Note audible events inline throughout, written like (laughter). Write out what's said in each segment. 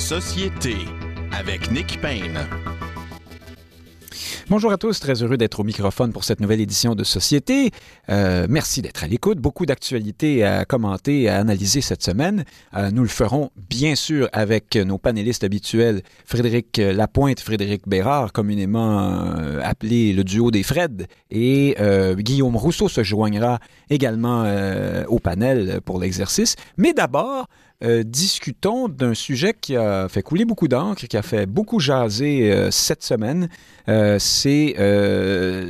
Société avec Nick Payne. Bonjour à tous, très heureux d'être au microphone pour cette nouvelle édition de Société. Euh, merci d'être à l'écoute. Beaucoup d'actualités à commenter, à analyser cette semaine. Euh, nous le ferons bien sûr avec nos panélistes habituels, Frédéric Lapointe, Frédéric Bérard, communément euh, appelé le duo des Fred, et Guillaume Rousseau se joignera également au panel pour l'exercice. Mais d'abord, euh, discutons d'un sujet qui a fait couler beaucoup d'encre, qui a fait beaucoup jaser euh, cette semaine. Euh, c'est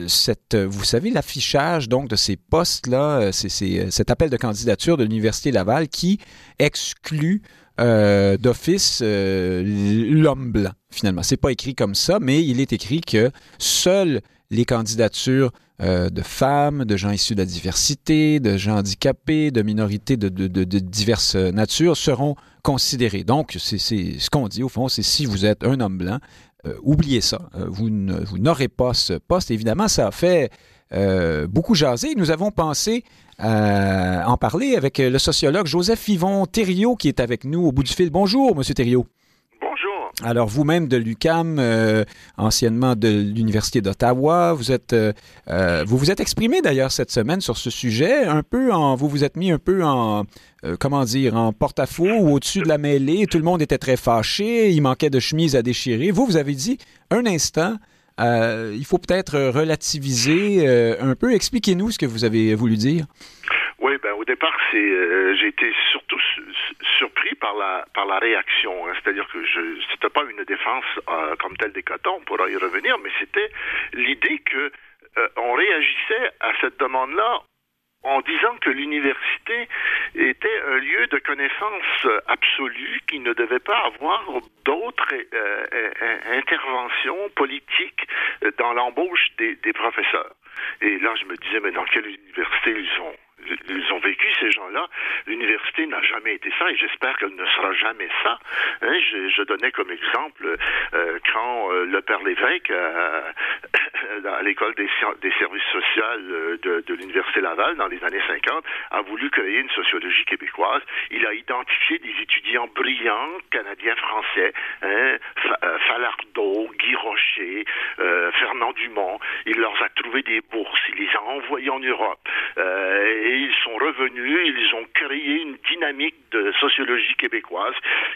cette, vous savez, l'affichage donc de ces postes-là, c'est, c'est cet appel de candidature de l'Université Laval qui exclut d'office l'homme blanc. Finalement, c'est pas écrit comme ça, mais il est écrit que seules les candidatures euh, de femmes, de gens issus de la diversité, de gens handicapés, de minorités de, diverses natures seront considérées. Donc, c'est ce qu'on dit au fond, c'est si vous êtes un homme blanc, euh, oubliez ça. Euh, vous n'aurez pas ce poste. Évidemment, ça a fait beaucoup jaser. Nous avons pensé en parler avec le sociologue Joseph Yvon Thériault qui est avec nous au bout du fil. Bonjour, Monsieur Thériault. Alors, vous-même de l'UCAM, euh, anciennement de l'Université d'Ottawa, vous êtes, euh, euh, vous vous êtes exprimé d'ailleurs cette semaine sur ce sujet, un peu en, vous vous êtes mis un peu en, comment dire, en porte-à-faux ou au-dessus de la mêlée. Tout le monde était très fâché, il manquait de chemise à déchirer. Vous, vous avez dit, un instant, il faut peut-être relativiser un peu. Expliquez-nous ce que vous avez voulu dire. Oui, ben au départ, c'est j'ai été surtout su- su- surpris par la par la réaction. hein. C'est-à-dire que je c'était pas une défense euh, comme telle des quotas, on pourra y revenir, mais c'était l'idée que euh, on réagissait à cette demande-là en disant que l'université était un lieu de connaissance absolue qui ne devait pas avoir d'autres euh, euh, interventions politiques euh, dans l'embauche des, des professeurs. Et là, je me disais, mais dans quelle université ils ont ils ont vécu ces gens-là. L'université n'a jamais été ça et j'espère qu'elle ne sera jamais ça. Hein, je, donnais comme exemple euh, quand euh, le père Lévesque, euh, (coughs) à l'école des, services sociaux euh, de, l'université Laval dans les années 50, a voulu créer une sociologie québécoise. Il a identifié des étudiants brillants, canadiens, français, hein, Fa- euh, Falardeau, Guy Rocher, euh, Fernand Dumont. Il leur a trouvé des bourses. Il les a envoyés en Europe. Euh, et ils sont revenus. Ils ont créé une dynamique de sociologie québécoise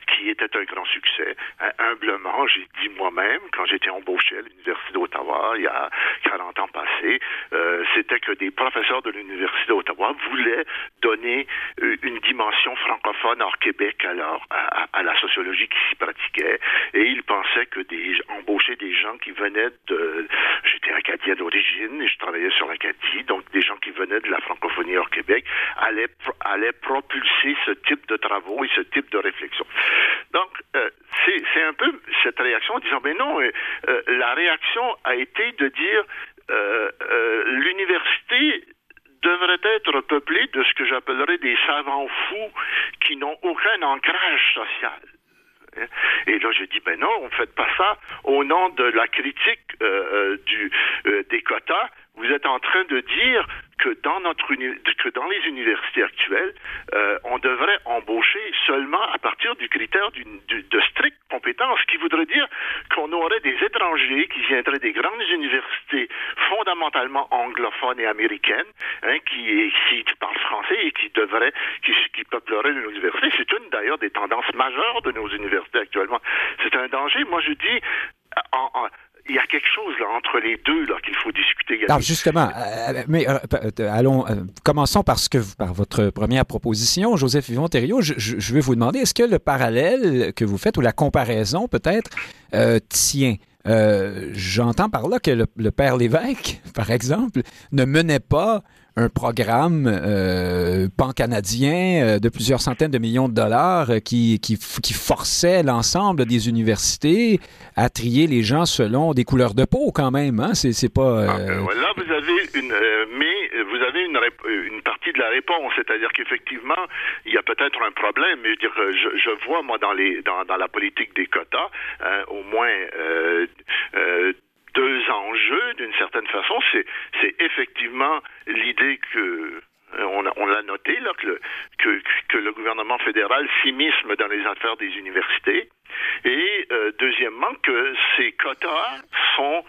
qui était un grand succès. Hein, humblement, j'ai dit moi-même, quand j'étais embauché à l'Université d'Ottawa, il y a 40 ans passés, euh, c'était que des professeurs de l'Université d'Ottawa voulaient donner euh, une dimension francophone hors Québec alors à, la sociologie qui s'y pratiquait. Et ils pensaient que des embaucher des gens qui venaient de... J'étais acadien d'origine et je travaillais sur l'Acadie, donc des gens qui venaient de la francophonie Québec allaient, pro- allaient propulser ce type de travaux et ce type de réflexion. Donc, euh, c'est un peu cette réaction en disant, mais non, euh, euh, la réaction a été de dire, euh, l'université devrait être peuplée de ce que j'appellerais des savants fous qui n'ont aucun ancrage social. Et là, je dis, ben non, on ne fait pas ça au nom de la critique du, des quotas. Vous êtes en train de dire que dans notre que dans les universités actuelles, euh, on devrait embaucher seulement à partir du critère de stricte compétence, ce qui voudrait dire qu'on aurait des étrangers qui viendraient des grandes universités fondamentalement anglophones et américaines, hein, qui, qui, qui parlent français et qui devraient, qui, qui peupleraient nos universités. C'est une d'ailleurs des tendances majeures de nos universités actuellement. C'est un danger. Moi, je dis, en- en- il y a quelque chose entre les deux là qu'il faut discuter. Justement, euh, euh, euh, allons, commençons par ce que par votre première proposition, Joseph Yvon Thériault. Je, vais vous demander, est-ce que le parallèle que vous faites ou la comparaison peut-être tient? J'entends par là que le, le père Lévesque, (laughs) par exemple, ne menait pas un programme euh, pan-canadien euh, de plusieurs centaines de millions de dollars euh, qui, qui, qui forçait l'ensemble des universités à trier les gens selon des couleurs de peau quand même. Hein? C'est c'est pas... euh, Ah, euh, là, vous avez une, euh, mais euh, vous avez une, euh, une partie de la réponse, c'est-à-dire qu'effectivement, il y a peut-être un problème. Mais je, dire, euh, je, je vois moi dans les dans, dans la politique des quotas hein, au moins euh, euh, deux enjeux d'une certaine façon. C'est effectivement l'idée que euh, on, on l'a noté là que le, que, que le gouvernement fédéral s'immisce dans les affaires des universités Et deuxièmement, que ces quotas sont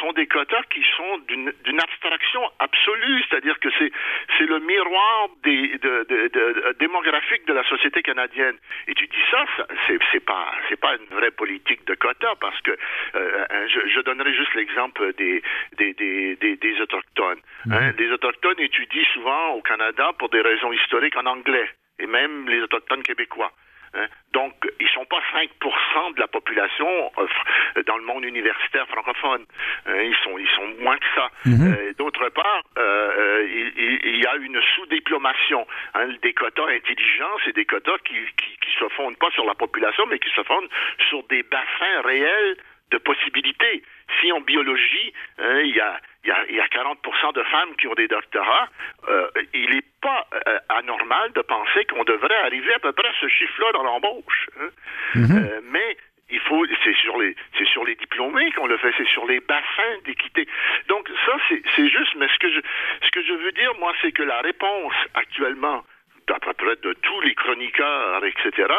sont des quotas qui sont d'une abstraction absolue, c'est-à-dire que c'est c'est le miroir des, de, de, de, démographique de la société canadienne. Et tu dis ça, c'est c'est pas c'est pas une vraie politique de quotas parce que euh, je, je, donnerai juste l'exemple des des, des, des, des autochtones. Hein? Mhm. Les autochtones étudient souvent au Canada pour des raisons historiques en anglais et même les autochtones québécois. Hein. Donc, ils ne sont pas 5 de la population euh, dans le monde universitaire francophone. Hein. Ils, sont, ils sont moins que ça. Mhm. Euh, d'autre part, euh, il, y a une sous-diplomation. Hein. Des quotas intelligents, c'est des quotas qui, qui, se fondent pas sur la population, mais qui se fondent sur des bassins réels de possibilités. Si en biologie, il y a il y a, 40 de femmes qui ont des doctorats. Euh, il n'est pas euh, anormal de penser qu'on devrait arriver à peu près à ce chiffre-là dans l'embauche. Hein. Euh, mais il faut, c'est sur les, c'est sur les diplômés qu'on le fait, c'est sur les bassins d'équité. Donc ça, c'est juste. Mais ce que je, ce que je veux dire, moi, c'est que la réponse actuellement à peu près de tous les chroniqueurs, etc.,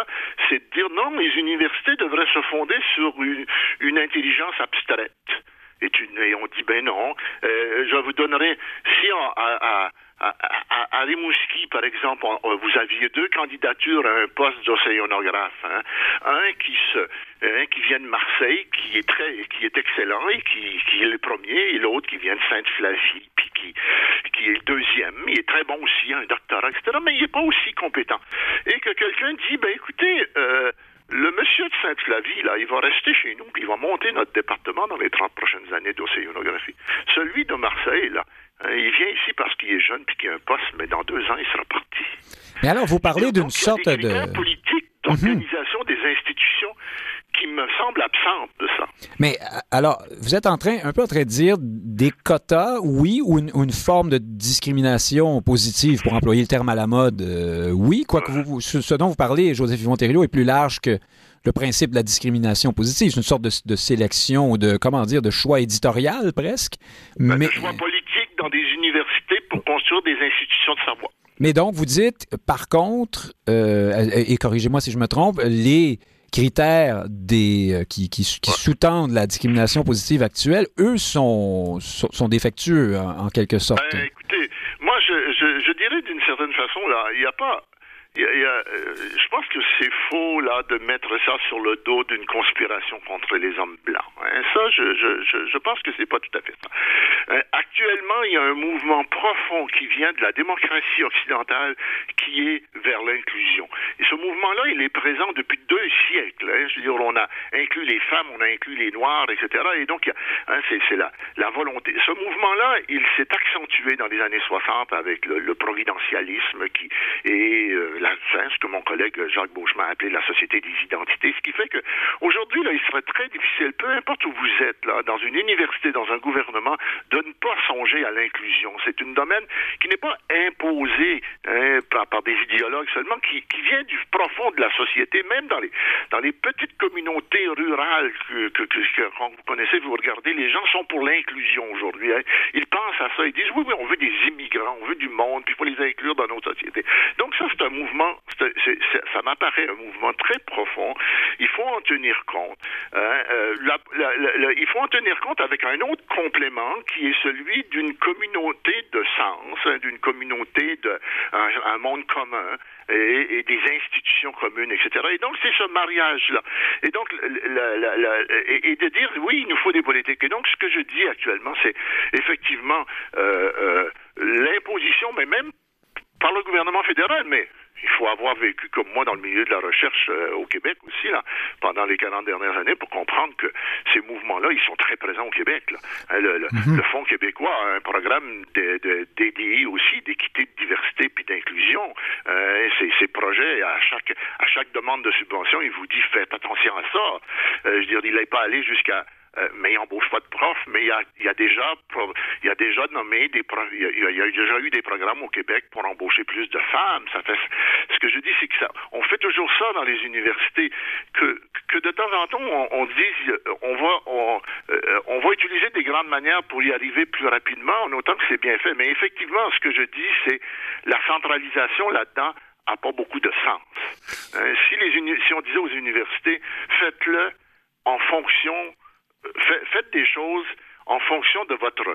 c'est de dire non, les universités devraient se fonder sur une, une intelligence abstraite et, on dit, ben non, euh, je vous donnerai, si à, à, à, Rimouski, par exemple, vous aviez deux candidatures à un poste d'océanographe. Hein. Un qui se, un qui vient de Marseille, qui est très, qui est excellent et qui, qui est le premier, et l'autre qui vient de Sainte-Flavie, puis qui, qui est le deuxième. Il est très bon aussi, un doctorat, etc. Mais il n'est pas aussi compétent. Et que quelqu'un dit, ben écoutez, euh, le monsieur de Sainte-Flavie, là, il va rester chez nous, puis il va monter notre département dans les 30 prochaines années d'océanographie. Celui de Marseille, là, hein, il vient ici parce qu'il est jeune puis qu'il a un poste, mais dans deux ans, il sera parti. Mais alors, vous parlez d'une sorte de... politique d'organisation des institutions qui me semble absente de ça. Mais euh, alors, vous êtes en train, un peu en train de dire des quotas, oui, ou une, forme de discrimination positive, pour employer le terme à la mode, euh, oui, quoique vous, ce, dont vous parlez, Joseph Yvon est plus large que le principe de la discrimination positive. C'est une sorte de, sélection ou de, comment dire, de choix éditorial presque. Ben, mais... De choix politique dans des universités pour construire des institutions de savoir. Mais donc, vous dites, par contre, euh, et corrigez-moi si je me trompe, les critères des, euh, qui, qui, sous-tendent la discrimination positive actuelle, eux, sont, sont, défectueux en, quelque sorte. Ben, écoutez, moi, je, je, je dirais d'une certaine façon, là, il n'y a pas euh, je pense que c'est faux là de mettre ça sur le dos d'une conspiration contre les hommes blancs. Hein. Ça, je, je, je, pense que c'est pas tout à fait ça. Euh, actuellement, il y a un mouvement profond qui vient de la démocratie occidentale qui est vers l'inclusion. Et ce mouvement-là, il est présent depuis deux siècles. Hein. Je veux dire, on a inclus les femmes, on a inclus les noirs, etc. Et donc, hein, c'est la, la volonté. Ce mouvement-là, il s'est accentué dans les années 60 avec le, le providentialisme qui est euh, la, ce que mon collègue Jacques Beauchemin a appelé la société des identités, ce qui fait que aujourd'hui, là, il serait très difficile, peu importe où vous êtes, là, dans une université, dans un gouvernement, de ne pas songer à l'inclusion. C'est un domaine qui n'est pas imposé hein, par, des idéologues seulement, qui, vient du profond de la société, même dans les, petites communautés rurales que, quand vous connaissez, vous regardez, les gens sont pour l'inclusion aujourd'hui. Hein. Ils pensent à ça, ils disent oui, oui, on veut des immigrants, on veut du monde, puis il faut les inclure dans nos sociétés. Donc ça, c'est un mouvement mouvement, ça m'apparaît un mouvement très profond. Il faut en tenir compte. Hein. Euh, il faut en tenir compte avec un autre complément qui est celui d'une communauté de sens, hein, d'une communauté de un, monde commun. Et, des institutions communes, etc. Et donc, c'est ce mariage-là. Et donc, et, de dire, oui, il nous faut des politiques. Et donc, ce que je dis actuellement, c'est effectivement euh, euh, l'imposition, mais même par le gouvernement fédéral, mais il faut avoir vécu comme moi dans le milieu de la recherche euh, au Québec aussi, là, pendant les 40 dernières années, pour comprendre que ces mouvements-là, ils sont très présents au Québec. Là. Hein, le, mhm. Fonds québécois a un programme de, dédié aussi d'équité, de diversité puis d'inclusion. Euh, ces, ces, projets, à chaque, à chaque demande de subvention, il vous dit faites attention à ça. Euh, je veux dire, il n'est pas allé jusqu'à euh, mais il n'embauche pas de profs, mais il y a, déjà il y a déjà nommé des il y a, déjà eu des programmes au Québec pour embaucher plus de femmes. Ça fait ce que je dis, c'est que ça on fait toujours ça dans les universités que que de temps en temps on, on dise on, euh, on va utiliser des grandes manières pour y arriver plus rapidement, en autant que c'est bien fait. Mais effectivement, ce que je dis, c'est la centralisation là-dedans a pas beaucoup de sens. Si, les si on disait aux universités, faites-le en fonction, faites des choses en fonction de votre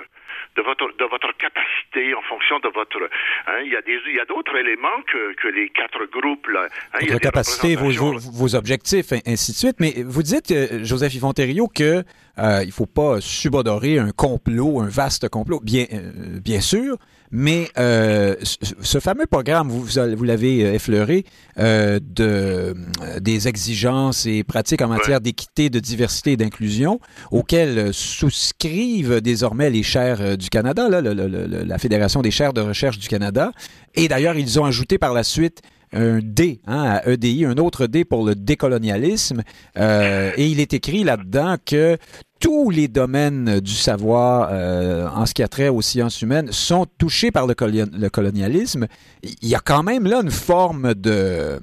de votre de votre capacité, en fonction de votre hein, il y a des il y a d'autres éléments que, que les quatre groupes là. Hein, votre capacité, vos, vos, vos, objectifs, ainsi de suite. Mais vous dites, euh, Joseph Yvon que euh, il faut pas subodorer un complot, un vaste complot, bien euh, bien sûr. Mais euh, ce fameux programme, vous, vous l'avez euh, effleuré, euh, de, des exigences et pratiques en matière d'équité, de diversité et d'inclusion, auxquelles souscrivent désormais les chaires du Canada, là, la Fédération des chaires de recherche du Canada. Et d'ailleurs, ils ont ajouté par la suite un D hein, à EDI, un autre D pour le décolonialisme. Euh, et il est écrit là-dedans que tous les domaines du savoir euh, en ce qui a trait aux sciences humaines sont touchés par le, colonialisme. Il y a quand même là une forme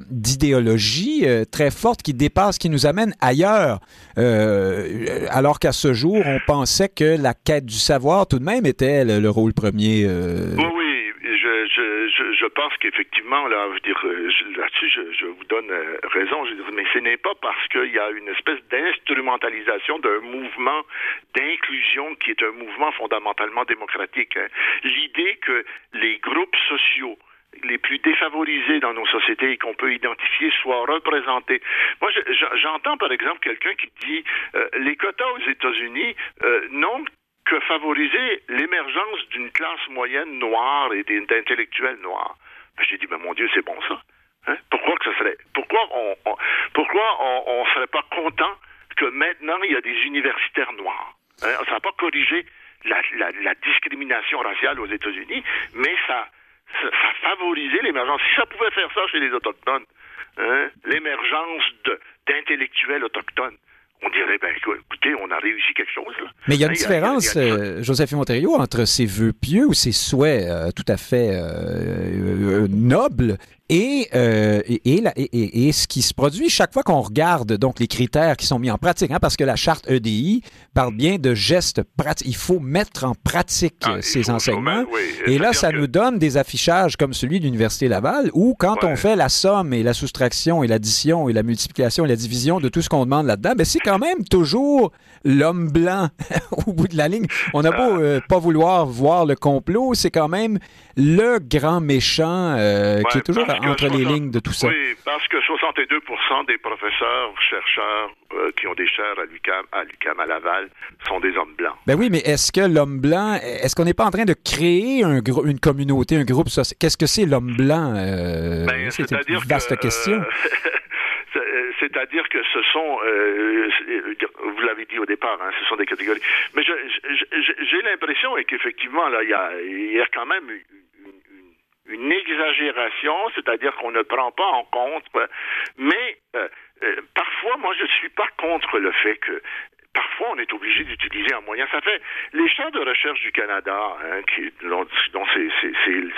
d'idéologie euh, très forte qui dépasse, qui nous amène ailleurs. Euh, alors qu'à ce jour, on pensait que la quête du savoir tout de même était le, rôle premier. Oui, oui je, pense qu'effectivement, là, je euh, là-dessus, je, vous donne euh, raison. Mais ce n'est pas parce qu'il y a une espèce d'instrumentalisation d'un mouvement d'inclusion qui est un mouvement fondamentalement démocratique. Hein. L'idée que les groupes sociaux les plus défavorisés dans nos sociétés et qu'on peut identifier soient représentés. Moi, j'entends par exemple quelqu'un qui dit euh, les quotas aux États-Unis euh, n'ont que favoriser l'émergence d'une classe moyenne noire et d'intellectuels noirs. Ben, j'ai dit, ben, mon Dieu, c'est bon ça. Hein? Pourquoi que ça serait, pourquoi on, on, serait pas content que maintenant il y a des universitaires noirs? Hein? Ça n'a pas corrigé la, la, discrimination raciale aux États-Unis, mais ça, ça, ça favorisait l'émergence. Si ça pouvait faire ça chez les Autochtones, hein? l'émergence d'intellectuels autochtones, on dirait, ben écoutez, on a réussi quelque chose. Là. Mais il y a une différence, euh, Joseph Monterio, entre ses vœux pieux ou ses souhaits euh, tout à fait euh, nobles et, euh, et, et, et, ce qui se produit chaque fois qu'on regarde donc les critères qui sont mis en pratique, hein, parce que la charte EDI parle bien de gestes pratiques. Il faut mettre en pratique ah, ces enseignements. Et là, ça nous donne des affichages comme celui de l'Université Laval, où quand on fait la somme et la soustraction et l'addition et la multiplication et la division de tout ce qu'on demande là-dedans, ben c'est quand même toujours l'homme blanc (laughs) au bout de la ligne. On a beau ah. euh, pas vouloir voir le complot, c'est quand même le grand méchant euh, qui est toujours entre les lignes de tout ça. Oui, parce que 62% des professeurs, chercheurs euh, qui ont des chaires à l'UCAM, à l'UCAM à Laval, sont des hommes blancs. Ben oui, mais est-ce que l'homme blanc, est-ce qu'on n'est pas en train de créer un, une communauté, un groupe social? Qu'est-ce que c'est l'homme blanc? Euh, ben, c'est une vaste question. (laughs) C'est-à-dire que ce sont, euh, vous l'avez dit au départ, hein, ce sont des catégories. Mais j'ai l'impression qu'effectivement, là, il y a, y a quand même une exagération, c'est-à-dire qu'on ne prend pas en compte, mais euh, euh, parfois, moi, je ne suis pas contre le fait que parfois on est obligé d'utiliser un moyen. Ça fait les champs de recherche du Canada, hein, qui, dont,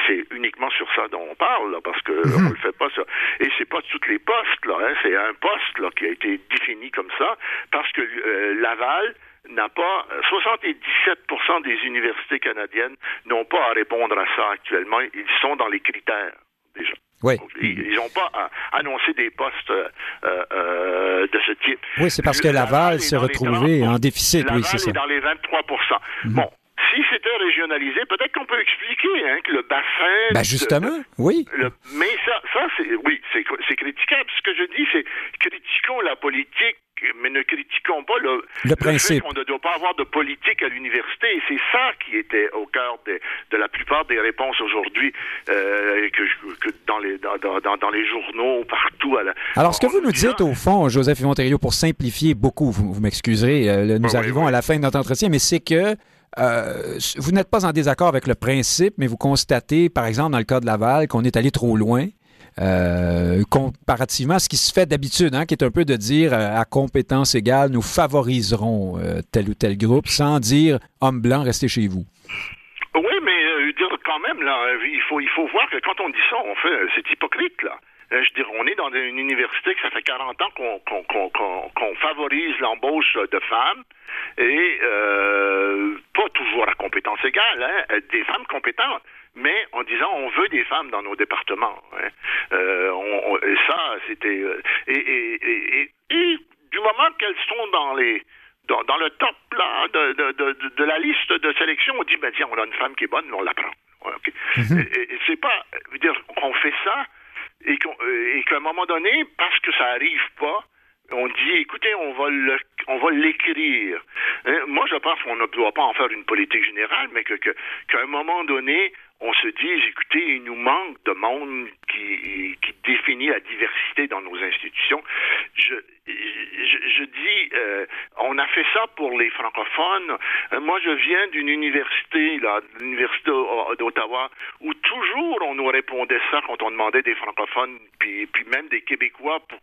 c'est uniquement sur ça dont on parle, parce que mhm. on le fait pas ça. Et c'est pas toutes les postes là, hein, c'est un poste là qui a été défini comme ça, parce que euh, Laval n'a pas 77% des universités canadiennes n'ont pas à répondre à ça actuellement. Ils sont dans les critères déjà. Oui. ils n'ont pas annoncé des postes euh, euh, de ce type. Oui, c'est parce que Laval s'est retrouvé en déficit. Laval oui, c'est ça. est dans les 23 mhm. Bon, si c'était régionalisé, peut-être qu'on peut expliquer hein, que le bassin. Ben justement, oui. mais ça, ça c'est oui, c'est critiquable. Ce que je dis, c'est critiquons la politique mais ne critiquons pas le, le principe. On ne doit pas avoir de politique à l'université. Et c'est ça qui était au cœur de, de la plupart des réponses aujourd'hui euh, que, que, dans, les, dans, dans, dans, les journaux, partout. À la, Alors, ce que vous nous dites, au fond, Joseph Yvon pour simplifier beaucoup, vous, vous m'excuserez, euh, nous arrivons à la fin de notre entretien, mais c'est que euh, vous n'êtes pas en désaccord avec le principe, mais vous constatez, par exemple, dans le cas de Laval, qu'on est allé trop loin euh, comparativement à ce qui se fait d'habitude, hein, qui est un peu de dire euh, à compétence égale, nous favoriserons euh, tel ou tel groupe, sans dire homme blanc, restez chez vous. Oui, mais dire quand même, là, il faut, il faut voir que quand on dit ça, on fait, c'est hypocrite, là. Je dire, on est dans une université que ça fait 40 ans qu'on favorise l'embauche de femmes et pas toujours à compétence égale, hein, des femmes compétentes mais en disant on veut des femmes dans nos départements. Hein. Euh, C'était et, et, et, du moment qu'elles sont dans les dans, dans, le top là de, de, de, de, la liste de sélection, on dit ben tiens, on a une femme qui est bonne, on la prend. Mhm. Et, c'est pas dire qu'on fait ça et qu'à un moment donné, parce que ça arrive pas, on dit, écoutez, on va le, on va l'écrire. Hein, moi, je pense qu'on ne doit pas en faire une politique générale, mais que, qu'à un moment donné, on se dise, écoutez, il nous manque de monde qui, définit la diversité dans nos institutions. Je, dis, euh, on a fait ça pour les francophones. Euh, moi, je viens d'une université, l'université d'Ottawa, où toujours on nous répondait ça quand on demandait des francophones, puis, puis même des Québécois, pour,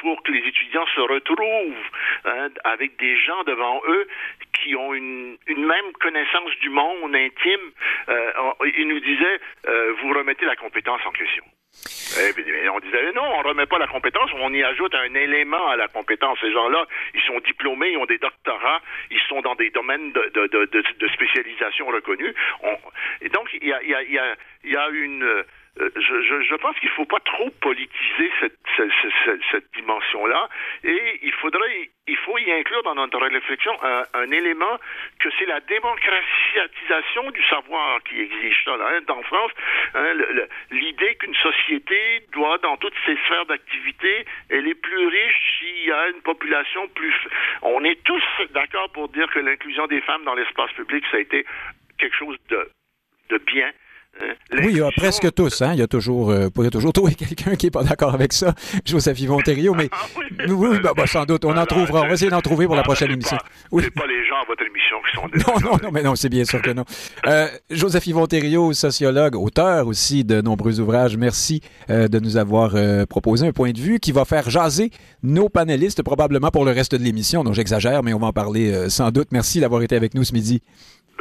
pour que les étudiants se retrouvent hein, avec des gens devant eux qui ont une, une même connaissance du monde intime. Euh, ils nous disaient, euh, vous remettez la compétence en question. Et on disait non, on remet pas la compétence, on y ajoute un élément à la compétence. Ces gens-là, ils sont diplômés, ils ont des doctorats, ils sont dans des domaines de, de, de, de spécialisation reconnus. On, et donc, il y a, y, a, y, a, y a une je, je, je, pense qu'il ne faut pas trop politiser cette, cette, cette, dimension-là et il faudrait, il faut y inclure dans notre réflexion un, un élément que c'est la démocratisation du savoir qui exige ça. Là, hein. En France, hein, l'idée qu'une société doit, dans toutes ses sphères d'activité, elle est plus riche s'il y a une population plus... On est tous d'accord pour dire que l'inclusion des femmes dans l'espace public, ça a été quelque chose de, de bien euh, oui, il y a presque tous. Hein? Il y a toujours, euh, il y a toujours trouver quelqu'un qui n'est pas d'accord avec ça. (laughs) Joseph Yvon Thériault, mais (laughs) ah oui, bah, bah, sans doute, on en trouvera. On va essayer d'en trouver pour la prochaine émission. oui. C'est pas les gens à votre émission qui sont (laughs) Non, non, non, mais non, c'est bien sûr que non. Euh, Joseph Yvon Thériault, sociologue, auteur aussi de nombreux ouvrages. Merci euh, de nous avoir proposé un point de vue qui va faire jaser nos panélistes probablement pour le reste de l'émission. Donc j'exagère, mais on va en parler sans doute. Merci d'avoir été avec nous ce midi.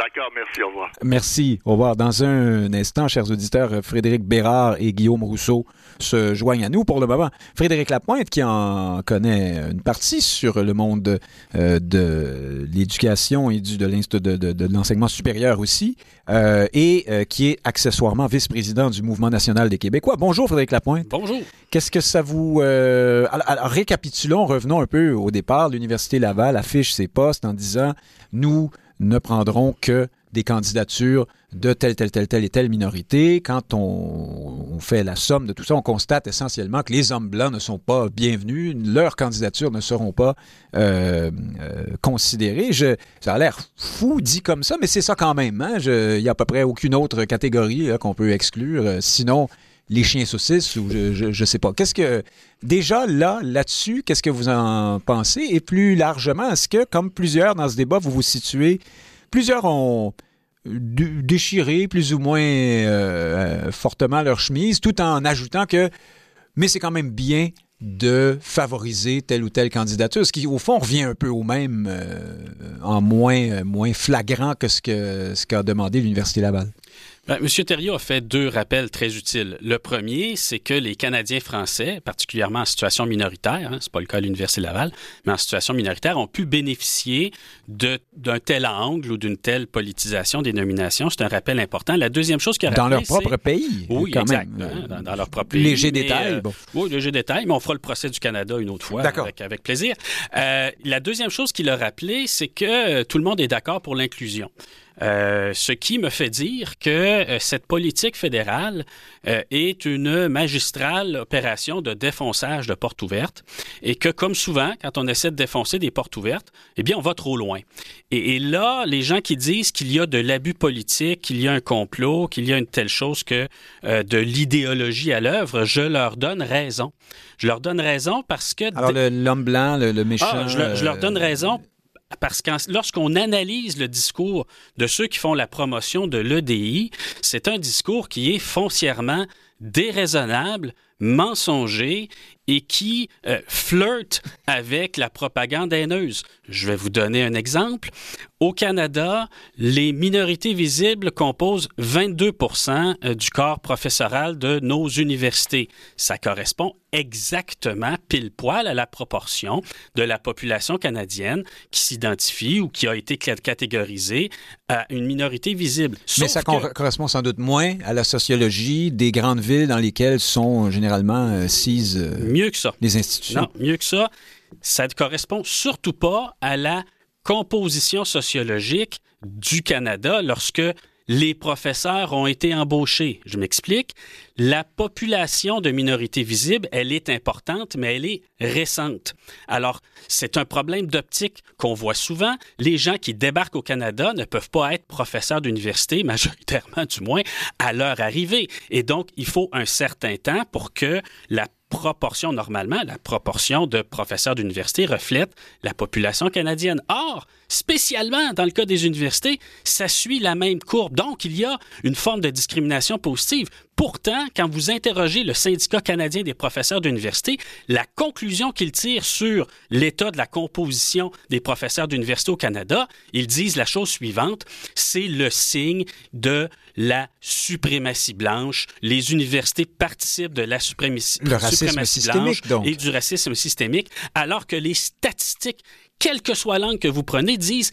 D'accord, merci, au revoir. Merci, au revoir. Dans un instant, chers auditeurs, Frédéric Bérard et Guillaume Rousseau se joignent à nous pour le moment. Frédéric Lapointe, qui en connaît une partie sur le monde euh, de l'éducation et du, de, de, de l'enseignement supérieur aussi, euh, et euh, qui est accessoirement vice-président du Mouvement national des Québécois. Bonjour, Frédéric Lapointe. Bonjour. Qu'est-ce que ça vous... alors, récapitulons, revenons un peu au départ. L'Université Laval affiche ses postes en disant, nous ne prendront que des candidatures de telle, telle, telle, telle et telle minorité. Quand on, fait la somme de tout ça, on constate essentiellement que les hommes blancs ne sont pas bienvenus, leurs candidatures ne seront pas euh, euh, considérées. Je, ça a l'air fou dit comme ça, mais c'est ça quand même. Hein? il n'y a à peu près aucune autre catégorie qu'on peut exclure. Euh, sinon, les chiens saucisses ou je, ne sais pas. Qu'est-ce que déjà là là-dessus, qu'est-ce que vous en pensez? Et plus largement, est-ce que comme plusieurs dans ce débat, vous vous situez, plusieurs ont déchiré plus ou moins euh, euh, fortement leur chemise, tout en ajoutant que mais c'est quand même bien de favoriser telle ou telle candidature, ce qui au fond revient un peu au même, euh, en moins, moins flagrant que ce que ce qu'a demandé l'Université Laval. Ben, M. Thériault a fait deux rappels très utiles. Le premier, c'est que les Canadiens français, particulièrement en situation minoritaire, hein, c'est pas le cas à l'Université Laval, mais en situation minoritaire, ont pu bénéficier d'un tel angle ou d'une telle politisation des nominations. C'est un rappel important. La deuxième chose qu'il a Dans leur propre pays. Oui, quand exact. Même. Hein, dans, leur propre pays. Léger détail. Euh, bon. Oui, léger détail, mais on fera le procès du Canada une autre fois avec, avec, plaisir. Euh, la deuxième chose qu'il a rappelé, c'est que tout le monde est d'accord pour l'inclusion. Euh, ce qui me fait dire que euh, cette politique fédérale euh, est une magistrale opération de défonçage de portes ouvertes et que, comme souvent, quand on essaie de défoncer des portes ouvertes, eh bien, on va trop loin. Et, et là, les gens qui disent qu'il y a de l'abus politique, qu'il y a un complot, qu'il y a une telle chose que de l'idéologie à l'œuvre, je leur donne raison. Je leur donne raison parce que... Alors, l'homme blanc, le, méchant... Ah, je, je, leur donne raison parce que lorsqu'on analyse le discours de ceux qui font la promotion de l'EDI, c'est un discours qui est foncièrement déraisonnable, mensonger et qui euh, flirte avec la propagande haineuse. Je vais vous donner un exemple. Au Canada, les minorités visibles composent 22% euh, du corps professoral de nos universités. Ça correspond exactement pile poil à la proportion de la population canadienne qui s'identifie ou qui a été catégorisée à une minorité visible. Mais ça correspond sans doute moins à la sociologie des grandes villes dans lesquelles sont généralement généralement euh, euh, Mieux que ça. les institutions. Non, mieux que ça, ça ne correspond surtout pas à la composition sociologique du Canada lorsque les professeurs ont été embauchés. Je m'explique. La population de minorités visibles, elle est importante, mais elle est récente. Alors, c'est un problème d'optique qu'on voit souvent. Les gens qui débarquent au Canada ne peuvent pas être professeurs d'université, (laughs) majoritairement du moins, à leur arrivée. Et donc, il faut un certain temps pour que la proportion, normalement, la proportion de professeurs d'université reflète la population canadienne. Or, spécialement dans le cas des universités, ça suit la même courbe. Donc, il y a une forme de discrimination positive. Pourtant, quand vous interrogez le syndicat canadien des professeurs d'université, la conclusion qu'ils tirent sur l'état de la composition des professeurs d'université au Canada, ils disent la chose suivante, c'est le signe de la suprématie blanche. Les universités participent de la suprématie, Le racisme suprématie systémique, blanche donc. et du racisme systémique, alors que les statistiques, quelle que soit l'angle que vous prenez, disent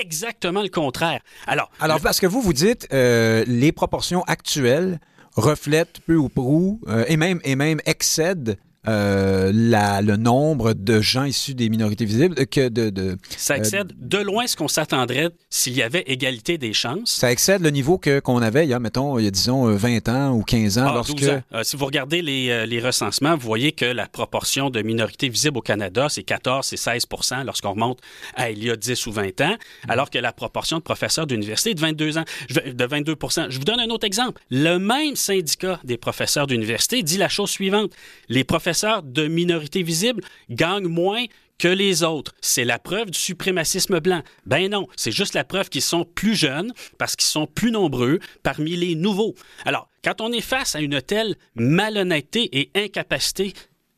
exactement le contraire. Alors, Alors, parce que vous, vous dites, euh, les proportions actuelles reflètent peu ou prou, euh, et, même, et même excèdent euh, la, le nombre de gens issus des minorités visibles que de, de ça excède de loin ce qu'on s'attendrait s'il y avait égalité des chances. ça excède le niveau que qu'on avait il y a mettons il y a disons euh, 20 ans ou 15 ans Ah, lorsque 12 ans. Euh, si vous regardez les, euh, les recensements, vous voyez que la proportion de minorités visibles au Canada, c'est 14, c'est 16% lorsqu'on remonte à il y a 10 ou 20 ans, alors que la proportion de professeurs d'université est de 22 ans, de 22 Je vous donne un autre exemple. Le même syndicat des professeurs d'université dit la chose suivante. Les professeurs de minorités visibles gagnent moins que les autres. C'est la preuve du suprémacisme blanc. Ben non, c'est juste la preuve qu'ils sont plus jeunes parce qu'ils sont plus nombreux parmi les nouveaux. Alors, quand on est face à une telle malhonnêteté et incapacité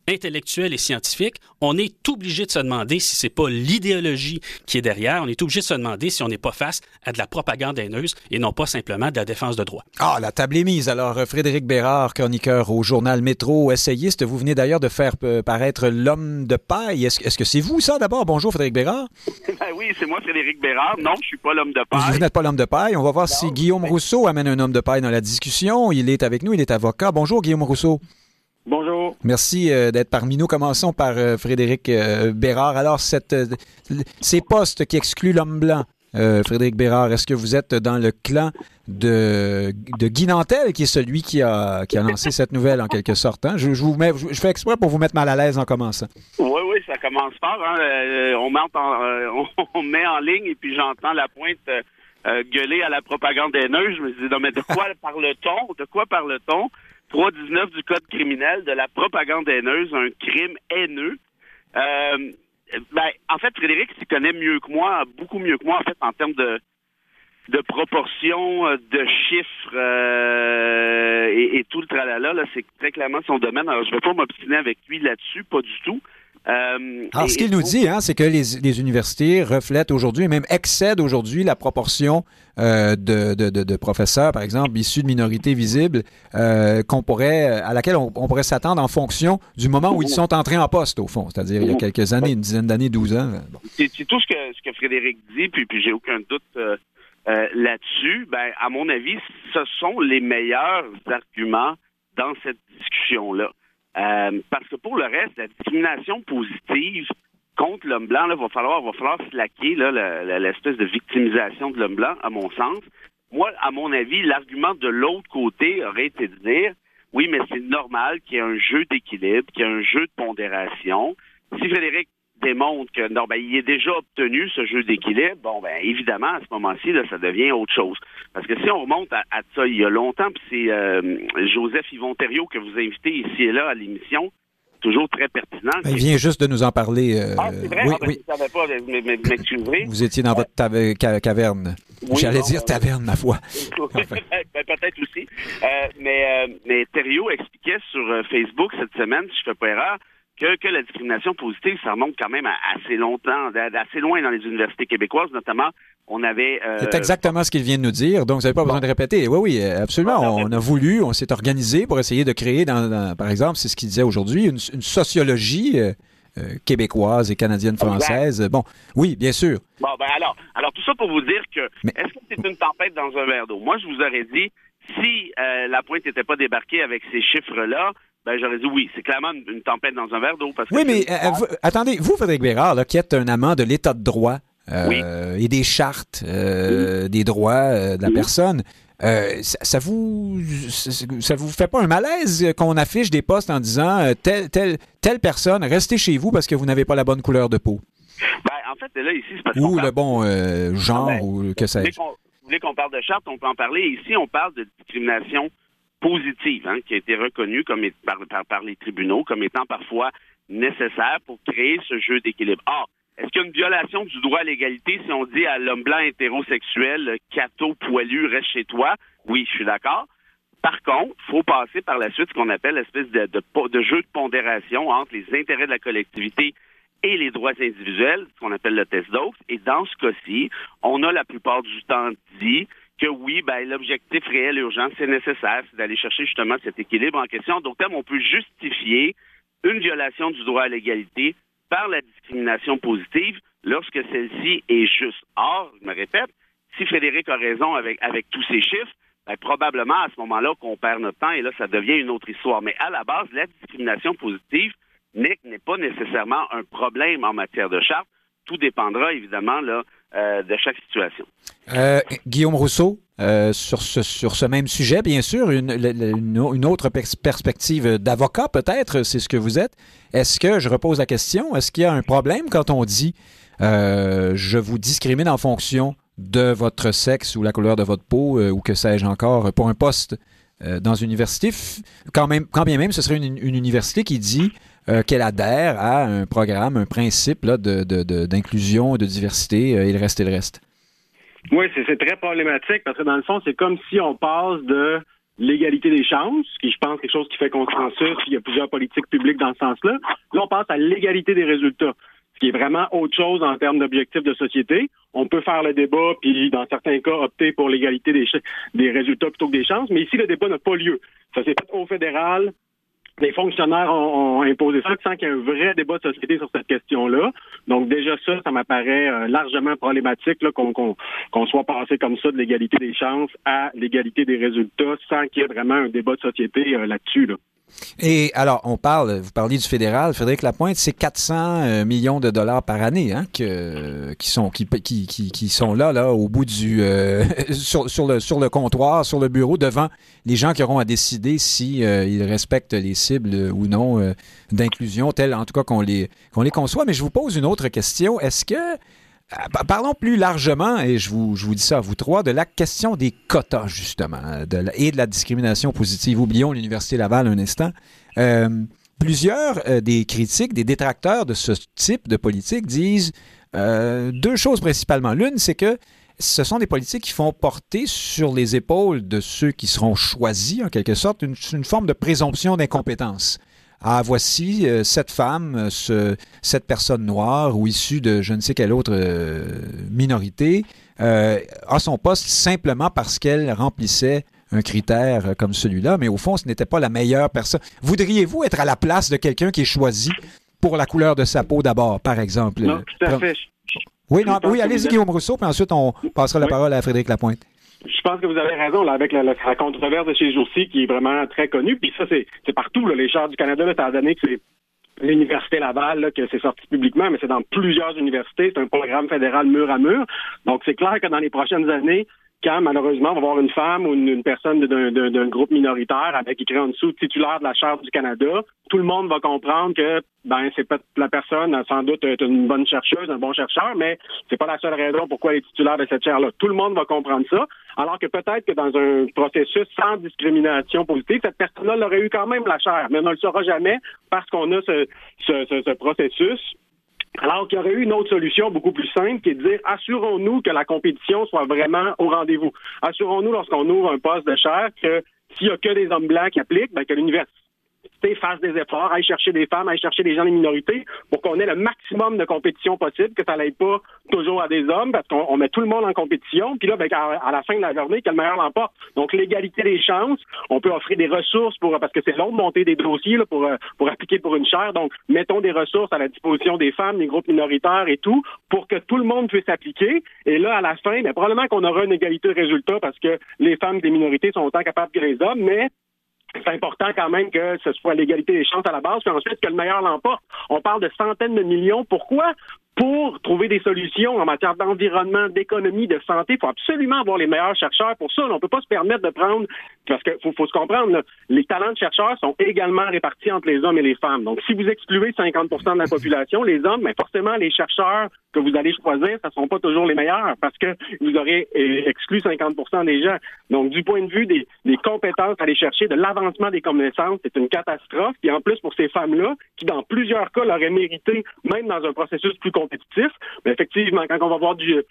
intellectuelle et scientifique, on est obligé de se demander si c'est pas l'idéologie qui est derrière. On est obligé de se demander si on n'est pas face à de la propagande haineuse et non pas simplement de la défense de droit. Ah, la table est mise. Alors, Frédéric Bérard, chroniqueur au journal Métro, essayiste, vous venez d'ailleurs de faire euh, paraître L'homme de paille. Est-ce que c'est vous, ça, d'abord? Bonjour, Frédéric Bérard. (laughs) Ben oui, c'est moi, Frédéric Bérard. Non, je suis pas l'homme de Vous paille. n'êtes pas l'homme de paille. On va voir si Guillaume Rousseau amène un homme de paille dans la discussion. Il est avec nous, il est avocat. Bonjour, Guillaume Rousseau. Bonjour. Merci euh, d'être parmi nous. Commençons par euh, Frédéric euh, Bérard. Alors, cette, ces postes qui excluent l'homme blanc, euh, Frédéric Bérard, est-ce que vous êtes dans le clan de, de Guy Nantel, qui est celui qui a, qui a lancé cette nouvelle en quelque sorte? hein? Je, je vous mets, je, je fais exprès pour vous mettre mal à l'aise en commençant. Oui, oui, ça commence fort. Hein. Euh, on, met en, euh, (laughs) on, met en ligne et puis j'entends la pointe gueuler à la propagande haineuse. Je me dis, non, mais de quoi (laughs) parle-t-on? De quoi parle-t-on? 319 du Code criminel, de la propagande haineuse, un crime haineux. Euh, ben, en fait, Frédéric s'y connaît mieux que moi, beaucoup mieux que moi, en fait, en termes de, de proportions, euh, de chiffres euh, et, tout le tralala. Là, c'est très clairement son domaine. Alors, je ne vais pas m'obstiner avec lui là-dessus, pas du tout. Euh, Alors, et- ce qu'il nous dit, hein, c'est que les, les universités reflètent aujourd'hui, et même excèdent aujourd'hui, la proportion euh, de, de, de, de professeurs, par exemple, issus de minorités visibles, euh, qu'on pourrait, à laquelle on, on pourrait s'attendre en fonction du moment où ils sont entrés en poste, au fond, c'est-à-dire il y a quelques années, une dizaine d'années, 12 ans. Bon. c'est tout ce que, ce que Frédéric dit, puis, puis j'ai aucun doute là-dessus. Ben, à mon avis, ce sont les meilleurs arguments dans cette discussion-là. Euh, parce que pour le reste, la discrimination positive contre l'homme blanc, là, va falloir, va falloir slacker l'espèce de victimisation de l'homme blanc, à mon sens. Moi, à mon avis, l'argument de l'autre côté aurait été de dire oui, mais c'est normal qu'il y ait un jeu d'équilibre, qu'il y ait un jeu de pondération. Si Frédéric démontre que non, ben, il est déjà obtenu ce jeu d'équilibre, bon, ben, évidemment, à ce moment-ci, là, ça devient autre chose. Parce que si on remonte à, à ça il y a longtemps, puis c'est euh, Joseph Yvon Thériault que vous invitez ici et là à l'émission, toujours très pertinent. Il vient juste de nous en parler. euh, Ah, c'est vrai? oui, Ah, ben, oui. Je ne savais pas, mais- mais- mais- m'excuserez. Vous étiez dans votre tave- caverne. Oui, J'allais dire euh, taverne, ma foi. (laughs) Ben, Peut-être aussi. Euh, mais, euh, mais Thériault expliquait sur Facebook cette semaine, si je ne fais pas erreur, que, que la discrimination positive, ça remonte quand même à assez longtemps, assez loin dans les universités québécoises, notamment. On avait. euh, C'est exactement ce qu'il vient de nous dire, donc vous n'avez pas besoin de répéter. Oui, oui, absolument. On a voulu, on s'est organisé pour essayer de créer, dans, dans- par exemple, c'est ce qu'il disait aujourd'hui, une, une sociologie euh, euh, québécoise et canadienne-française. Bon, oui, bien sûr. Bon, ben alors, alors tout ça pour vous dire que Mais- est-ce que c'est une tempête dans un verre d'eau? Moi, je vous aurais dit, si euh, la pointe n'était pas débarquée avec ces chiffres-là, ben j'aurais dit oui. C'est clairement une, tempête dans un verre d'eau. oui, mais attendez, vous, Frédéric Bérard, là, qui êtes un amant de l'état de droit et des chartes des droits de la personne, ça, vous ça vous fait pas un malaise qu'on affiche des postes en disant telle, telle, telle personne, restez chez vous parce que vous n'avez pas la bonne couleur de peau? Ben, en fait, là, ici, c'est parce Ou le bon genre, ah, ben, ou que sais-je. Vous voulez qu'on parle de charte, on peut en parler. Ici, on parle de discrimination positive, hein, qui a été reconnue par, les tribunaux comme étant parfois nécessaire pour créer ce jeu d'équilibre. Or, est-ce qu'il y a une violation du droit à l'égalité si on dit à l'homme blanc hétérosexuel, cato, poilu, reste chez toi? Oui, je suis d'accord. Par contre, il faut passer par la suite ce qu'on appelle l'espèce de, de, jeu de pondération entre les intérêts de la collectivité et les droits individuels, ce qu'on appelle le test d'Oaks. Et dans ce cas-ci, on a la plupart du temps dit que oui, ben, l'objectif réel urgent, c'est nécessaire, c'est d'aller chercher justement cet équilibre en question. Donc, on peut justifier une violation du droit à l'égalité par la discrimination positive lorsque celle-ci est juste. Or, je me répète, si Frédéric a raison avec, avec tous ces chiffres, ben, probablement à ce moment-là qu'on perd notre temps et là, ça devient une autre histoire. Mais à la base, la discrimination positive, n'est pas nécessairement un problème en matière de charte. Tout dépendra évidemment euh, de chaque situation. Euh, Guillaume Rousseau, euh, sur, ce, même sujet, bien sûr, une, autre perspective d'avocat peut-être, c'est ce que vous êtes. Est-ce que, je repose la question, est-ce qu'il y a un problème quand on dit je vous discrimine en fonction de votre sexe ou la couleur de votre peau ou que sais-je encore pour un poste dans une université, quand, bien même ce serait une université qui dit euh, qu'elle adhère à un programme, un principe d'inclusion, de, de, de, diversité euh, et le reste et le reste. Oui, c'est très problématique parce que dans le fond, c'est comme si on passe de l'égalité des chances, qui je pense quelque chose qui fait consensus, il y a plusieurs politiques publiques dans ce sens-là. Là, on passe à l'égalité des résultats, ce qui est vraiment autre chose en termes d'objectifs de société. On peut faire le débat, puis dans certains cas, opter pour l'égalité des, des résultats plutôt que des chances, mais ici, le débat n'a pas lieu. Ça s'est fait au fédéral, les fonctionnaires ont, imposé ça sans qu'il y ait un vrai débat de société sur cette question-là. Donc déjà ça, ça m'apparaît euh, largement problématique qu'on soit passé comme ça de l'égalité des chances à l'égalité des résultats sans qu'il y ait vraiment un débat de société euh, là-dessus. Là. Et alors, on parle, vous parliez du fédéral, Frédéric Lapointe, c'est 400 euh, millions de dollars par année hein, qui, sont, là, là, au bout du. Euh, (laughs) sur, le, comptoir, sur le bureau, devant les gens qui auront à décider si euh, respectent les cibles ou non d'inclusion, telles en tout cas qu'on les, conçoit. Mais je vous pose une autre question. Est-ce que parlons plus largement, et je vous, dis ça à vous trois, de la question des quotas, justement, et de la discrimination positive. Oublions l'Université Laval un instant. Euh, plusieurs euh, des critiques, des détracteurs de ce type de politique disent deux choses principalement. L'une, c'est que ce sont des politiques qui font porter sur les épaules de ceux qui seront choisis, en quelque sorte, une forme de présomption d'incompétence ah, voici euh, cette femme, ce, cette personne noire ou issue de je ne sais quelle autre euh, minorité, euh, à son poste simplement parce qu'elle remplissait un critère comme celui-là, mais au fond, ce n'était pas la meilleure personne. Voudriez-vous être à la place de quelqu'un qui est choisi pour la couleur de sa peau d'abord, par exemple? Non, tout à fait. Oui, non, oui allez-y, Guillaume Rousseau, puis ensuite on passera la parole à Frédéric Lapointe. Je pense que vous avez raison là, avec la, la, controverse de chez Jourcy qui est vraiment très connue. Puis ça, c'est partout. Là, les chars du Canada, là, étant donné que c'est l'Université Laval là, que c'est sorti publiquement, mais c'est dans plusieurs universités. C'est un programme fédéral mur à mur. Donc, c'est clair que dans les prochaines années, quand malheureusement on va voir une femme ou une, personne d'un groupe minoritaire avec écrit en dessous titulaire de la Charte du Canada, tout le monde va comprendre que ben c'est la personne sans doute est une bonne chercheuse, un bon chercheur, mais c'est pas la seule raison pourquoi elle est titulaire de cette chaire-là. Tout le monde va comprendre ça, alors que peut-être que dans un processus sans discrimination positive, cette personne-là l'aurait eu quand même la chaire, mais on ne le saura jamais parce qu'on a ce, ce, ce processus alors qu'il y aurait eu une autre solution beaucoup plus simple qui est de dire assurons-nous que la compétition soit vraiment au rendez-vous. Assurons-nous lorsqu'on ouvre un poste de chair que s'il n'y a que des hommes blancs qui appliquent, ben, que l'université fasse des efforts, aille chercher des femmes, aille chercher des gens des minorités pour qu'on ait le maximum de compétition possible, que ça n'aille pas toujours à des hommes, parce qu'on met tout le monde en compétition, puis là, ben, à, la fin de la journée, que le meilleur l'emporte. Donc, l'égalité des chances, on peut offrir des ressources pour, parce que c'est long de monter des dossiers là, pour, euh, pour appliquer pour une chaire. Donc, mettons des ressources à la disposition des femmes, des groupes minoritaires et tout, pour que tout le monde puisse appliquer. Et là, à la fin, ben, probablement qu'on aura une égalité de résultats parce que les femmes des minorités sont autant capables que les hommes, mais c'est important quand même que ce soit l'égalité des chances à la base, puis ensuite que le meilleur l'emporte. On parle de centaines de millions. Pourquoi? Pour trouver des solutions en matière d'environnement, d'économie, de santé. Il faut absolument avoir les meilleurs chercheurs pour ça. on ne peut pas se permettre de prendre, parce qu'il faut, faut, se comprendre, les talents de chercheurs sont également répartis entre les hommes et les femmes. Donc, si vous excluez 50% de la population, les hommes, mais forcément, les chercheurs que vous allez choisir, ce ne sont pas toujours les meilleurs parce que vous aurez euh, exclu 50 des gens. Donc, du point de vue des, compétences à aller chercher, de l'avancement des connaissances, c'est une catastrophe. Et en plus, pour ces femmes-là, qui dans plusieurs cas l'auraient mérité, même dans un processus plus compétitif. Mais effectivement, quand on va voir du,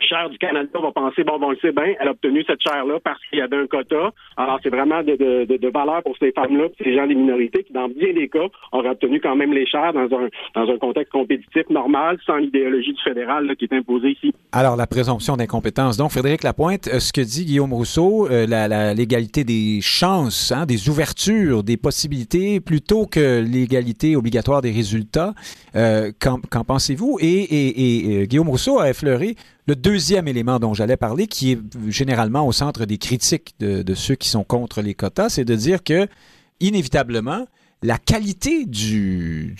chaire du Canada va penser, bon, bon, on le sait bien, elle a obtenu cette chaire-là parce qu'il y avait un quota. Alors, c'est vraiment de, de, de, valeur pour ces femmes-là, ces gens des minorités qui, dans bien des cas, auraient obtenu quand même les chaires dans un, dans un contexte compétitif normal, sans l'idéologie du fédéral qui est imposée ici. Alors, la présomption d'incompétence. Donc, Frédéric Lapointe, euh, ce que dit Guillaume Rousseau, euh, la, l'égalité des chances, hein, des ouvertures, des possibilités, plutôt que l'égalité obligatoire des résultats, euh, qu'en, pensez-vous? Et, et, et Guillaume Rousseau a effleuré le deuxième élément dont j'allais parler, qui est généralement au centre des critiques de, ceux qui sont contre les quotas, c'est de dire que, inévitablement, la qualité du,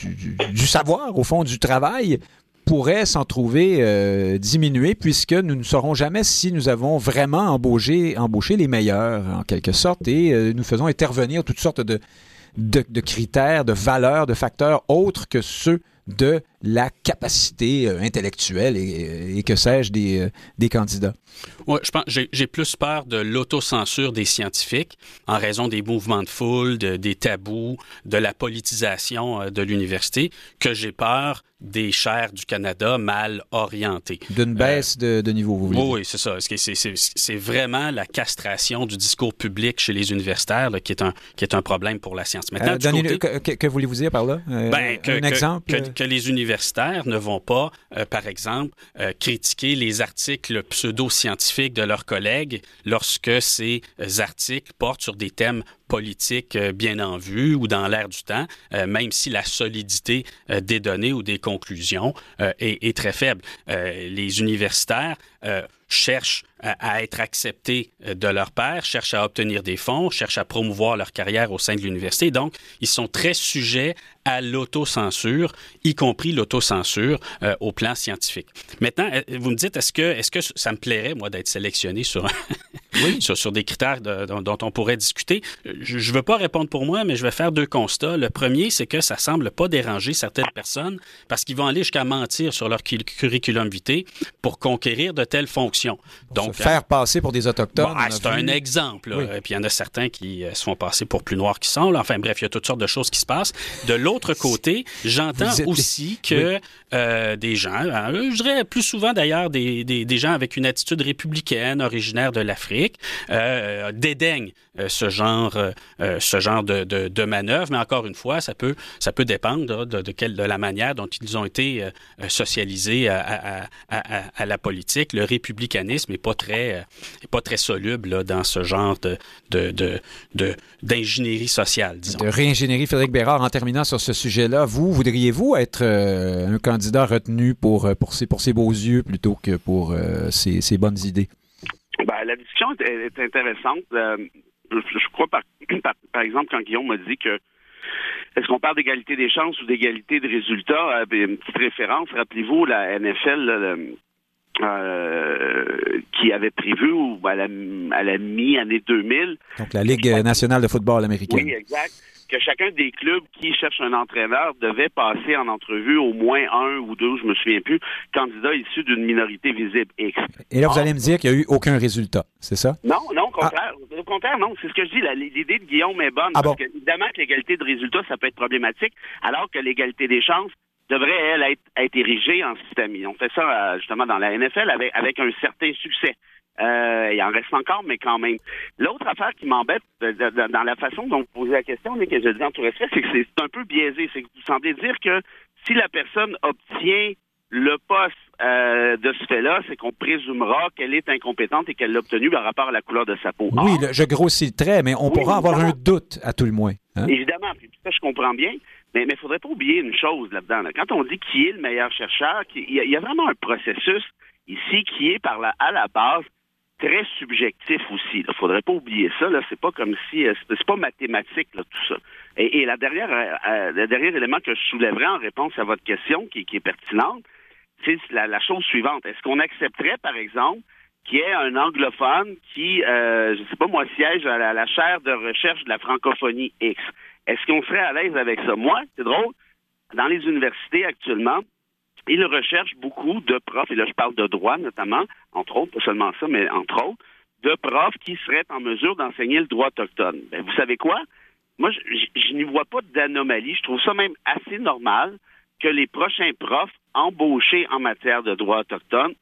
savoir, au fond, du travail, pourrait s'en trouver euh, diminuée puisque nous ne saurons jamais si nous avons vraiment embauché, les meilleurs, en quelque sorte, et euh, nous faisons intervenir toutes sortes de, de, de, critères, de valeurs, de facteurs autres que ceux de la capacité euh, intellectuelle et, que sais-je des, euh, des candidats. Oui, je pense j'ai plus peur de l'autocensure des scientifiques en raison des mouvements de foule, des tabous, de la politisation euh, de l'université, que j'ai peur des chaires du Canada mal orientées. D'une baisse de, niveau, vous voulez Oui, c'est ça. C'est vraiment la castration du discours public chez les universitaires qui, est un, qui est un problème pour la science? Maintenant, que, voulez-vous dire par là? Ben, un exemple? que les universités universitaires ne vont pas, euh, par exemple, euh, critiquer les articles pseudo-scientifiques de leurs collègues lorsque ces articles portent sur des thèmes politiques bien en vue ou dans l'air du temps, même si la solidité des données ou des conclusions est, très faible. les universitaires cherchent à, être acceptés euh, de leur père, cherchent à obtenir des fonds, cherchent à promouvoir leur carrière au sein de l'université. Donc, ils sont très sujets à l'autocensure, y compris l'autocensure euh, au plan scientifique. Maintenant, euh, vous me dites, est-ce que, est-ce que ça me plairait, moi, d'être sélectionné sur, oui. sur, sur, des critères dont, on pourrait discuter? Je ne veux pas répondre pour moi, mais je vais faire deux constats. Le premier, c'est que ça semble pas déranger certaines personnes parce qu'ils vont aller jusqu'à mentir sur leur curriculum vitae pour conquérir de telles fonctions. Donc, faire passer pour des Autochtones. c'est un exemple. Et puis il y en a certains qui euh, se font passer pour plus noirs qu'ils sont. Enfin bref, il y a toutes sortes de choses qui se passent. De l'autre côté, j'entends aussi que euh, des gens, hein, je dirais plus souvent d'ailleurs des, gens avec une attitude républicaine originaire de l'Afrique, euh, dédaignent ce genre, ce genre de, de, de, manœuvre. Mais encore une fois, ça peut, ça peut dépendre de, de, quelle, de la manière dont ils ont été socialisés à, à, à, à, la politique. Le républicanisme n'est pas très, est pas très soluble là, dans ce genre de, de, d'ingénierie sociale, disons. De réingénierie, Frédéric Bérard, en terminant sur ce sujet-là, vous, voudriez-vous être un candidat retenu pour, euh, pour, ses, pour ses beaux yeux plutôt que pour euh, ses, bonnes idées? Ben, la discussion est, intéressante. Euh, je, crois, (clears throat) par, par, exemple, quand Guillaume m'a dit que est-ce qu'on parle d'égalité des chances ou d'égalité de résultats? Ben, une petite référence, rappelez-vous, la NFL qui avait prévu ou à la, à la mi-année 2000. Donc la Ligue nationale de football américaine. Oui, exact que chacun des clubs qui cherchent un entraîneur devait passer en entrevue au moins un ou deux, je me souviens plus, candidats issus d'une minorité visible X. Et là, vous allez me dire qu'il n'y a eu aucun résultat, c'est ça? Non, non, au contraire. Au contraire, non. C'est ce que je dis. L'idée de Guillaume est bonne. Ah parce que, évidemment, que l'égalité de résultats, ça peut être problématique, alors que l'égalité des chances devrait, elle, être, érigée en système. On fait ça, euh, justement, dans la NFL avec, avec un certain succès. Euh, il en reste encore, mais quand même. L'autre affaire qui m'embête dans la façon dont vous posez la question, mais que je dis en tout respect, c'est que c'est un peu biaisé. C'est que vous semblez dire que si la personne obtient le poste euh, de ce fait-là, c'est qu'on présumera qu'elle est incompétente et qu'elle l'a obtenu par rapport à la couleur de sa peau. Oui, je grossis le trait, mais on pourra avoir un doute à tout le moins. Hein? Évidemment, puis ça, je comprends bien. Mais il ne faudrait pas oublier une chose là-dedans. Quand on dit qui est le meilleur chercheur, il y, a vraiment un processus ici qui est par la, à la base très subjectif aussi. Il faudrait pas oublier ça. Là, c'est pas comme si euh, c'est pas mathématique tout ça. Et, la dernière, euh, le dernier élément que je soulèverais en réponse à votre question, qui, est pertinente, c'est la, chose suivante. Est-ce qu'on accepterait, par exemple, qu'il y ait un anglophone qui, euh, je sais pas moi, siège à la, chaire de recherche de la francophonie X? Est-ce qu'on serait à l'aise avec ça? Moi, c'est drôle, dans les universités actuellement, ils recherchent beaucoup de profs, et là je parle de droit notamment, entre autres, pas seulement ça, mais entre autres, de profs qui seraient en mesure d'enseigner le droit autochtone. Ben, vous savez quoi? Moi, je, je, n'y vois pas d'anomalie. Je trouve ça même assez normal que les prochains profs embauchés en matière de droit autochtone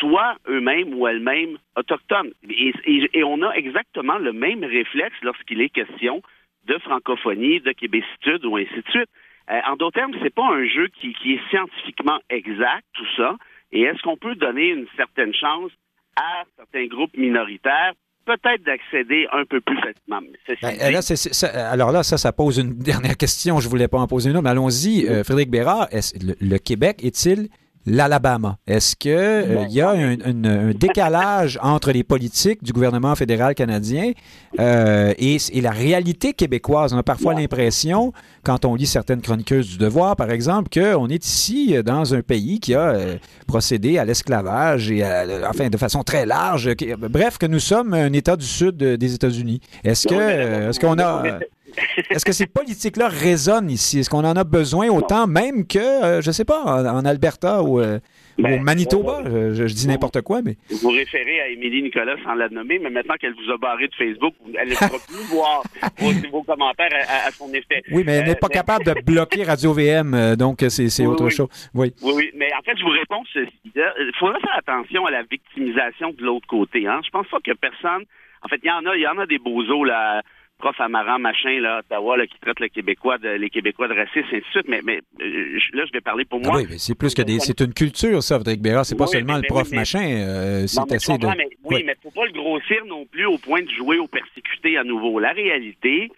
soient eux-mêmes ou elles-mêmes autochtones. Et, on a exactement le même réflexe lorsqu'il est question de francophonie, de québécitude ou ainsi de suite. Euh, en d'autres termes, c'est pas un jeu qui, qui, est scientifiquement exact, tout ça. Et est-ce qu'on peut donner une certaine chance à certains groupes minoritaires peut-être d'accéder un peu plus facilement? Ben, alors là, ça, ça pose une (laughs) dernière question. Je ne voulais pas en poser une autre, mais allons-y. Euh, Frédéric Bérard, le, Québec est-il l'Alabama. Est-ce qu'il euh, y a un, décalage (laughs) entre les politiques du gouvernement fédéral canadien euh, et, la réalité québécoise? On a parfois l'impression, quand on lit certaines chroniqueuses du devoir, par exemple, qu'on est ici dans un pays qui a euh, procédé à l'esclavage et enfin de façon très large. bref, que nous sommes un État du sud des États-Unis. Est-ce que est-ce qu'on a (laughs) est-ce que ces politiques-là résonnent ici? Est-ce qu'on en a besoin autant, même que, euh, je ne sais pas, en, Alberta ou, euh, ben, au Manitoba? je, dis n'importe quoi, mais... Vous référez à Émilie Nicolas sans la nommer, mais maintenant qu'elle vous a barré de Facebook, elle ne pourra plus voir (laughs) vos, commentaires à, son effet. Oui, mais elle n'est pas euh, capable de bloquer Radio-VM, donc c'est autre chose. Oui. oui. mais en fait, je vous réponds, il faudrait faire attention à la victimisation de l'autre côté. Hein? Je pense pas que personne... En fait, il y en a, il y en a des bozos, là prof amarant, machin, là, Ottawa, là, qui traite le Québécois de, les Québécois de racistes, et ainsi de suite. Mais, mais euh, là, je vais parler pour ah moi. oui, mais c'est plus que des. C'est une culture, ça, Frédéric Bérard. C'est pas seulement le prof machin. Euh, c'est assez de. Mais, oui, mais faut pas le grossir non plus au point de jouer au persécuté à nouveau. La réalité,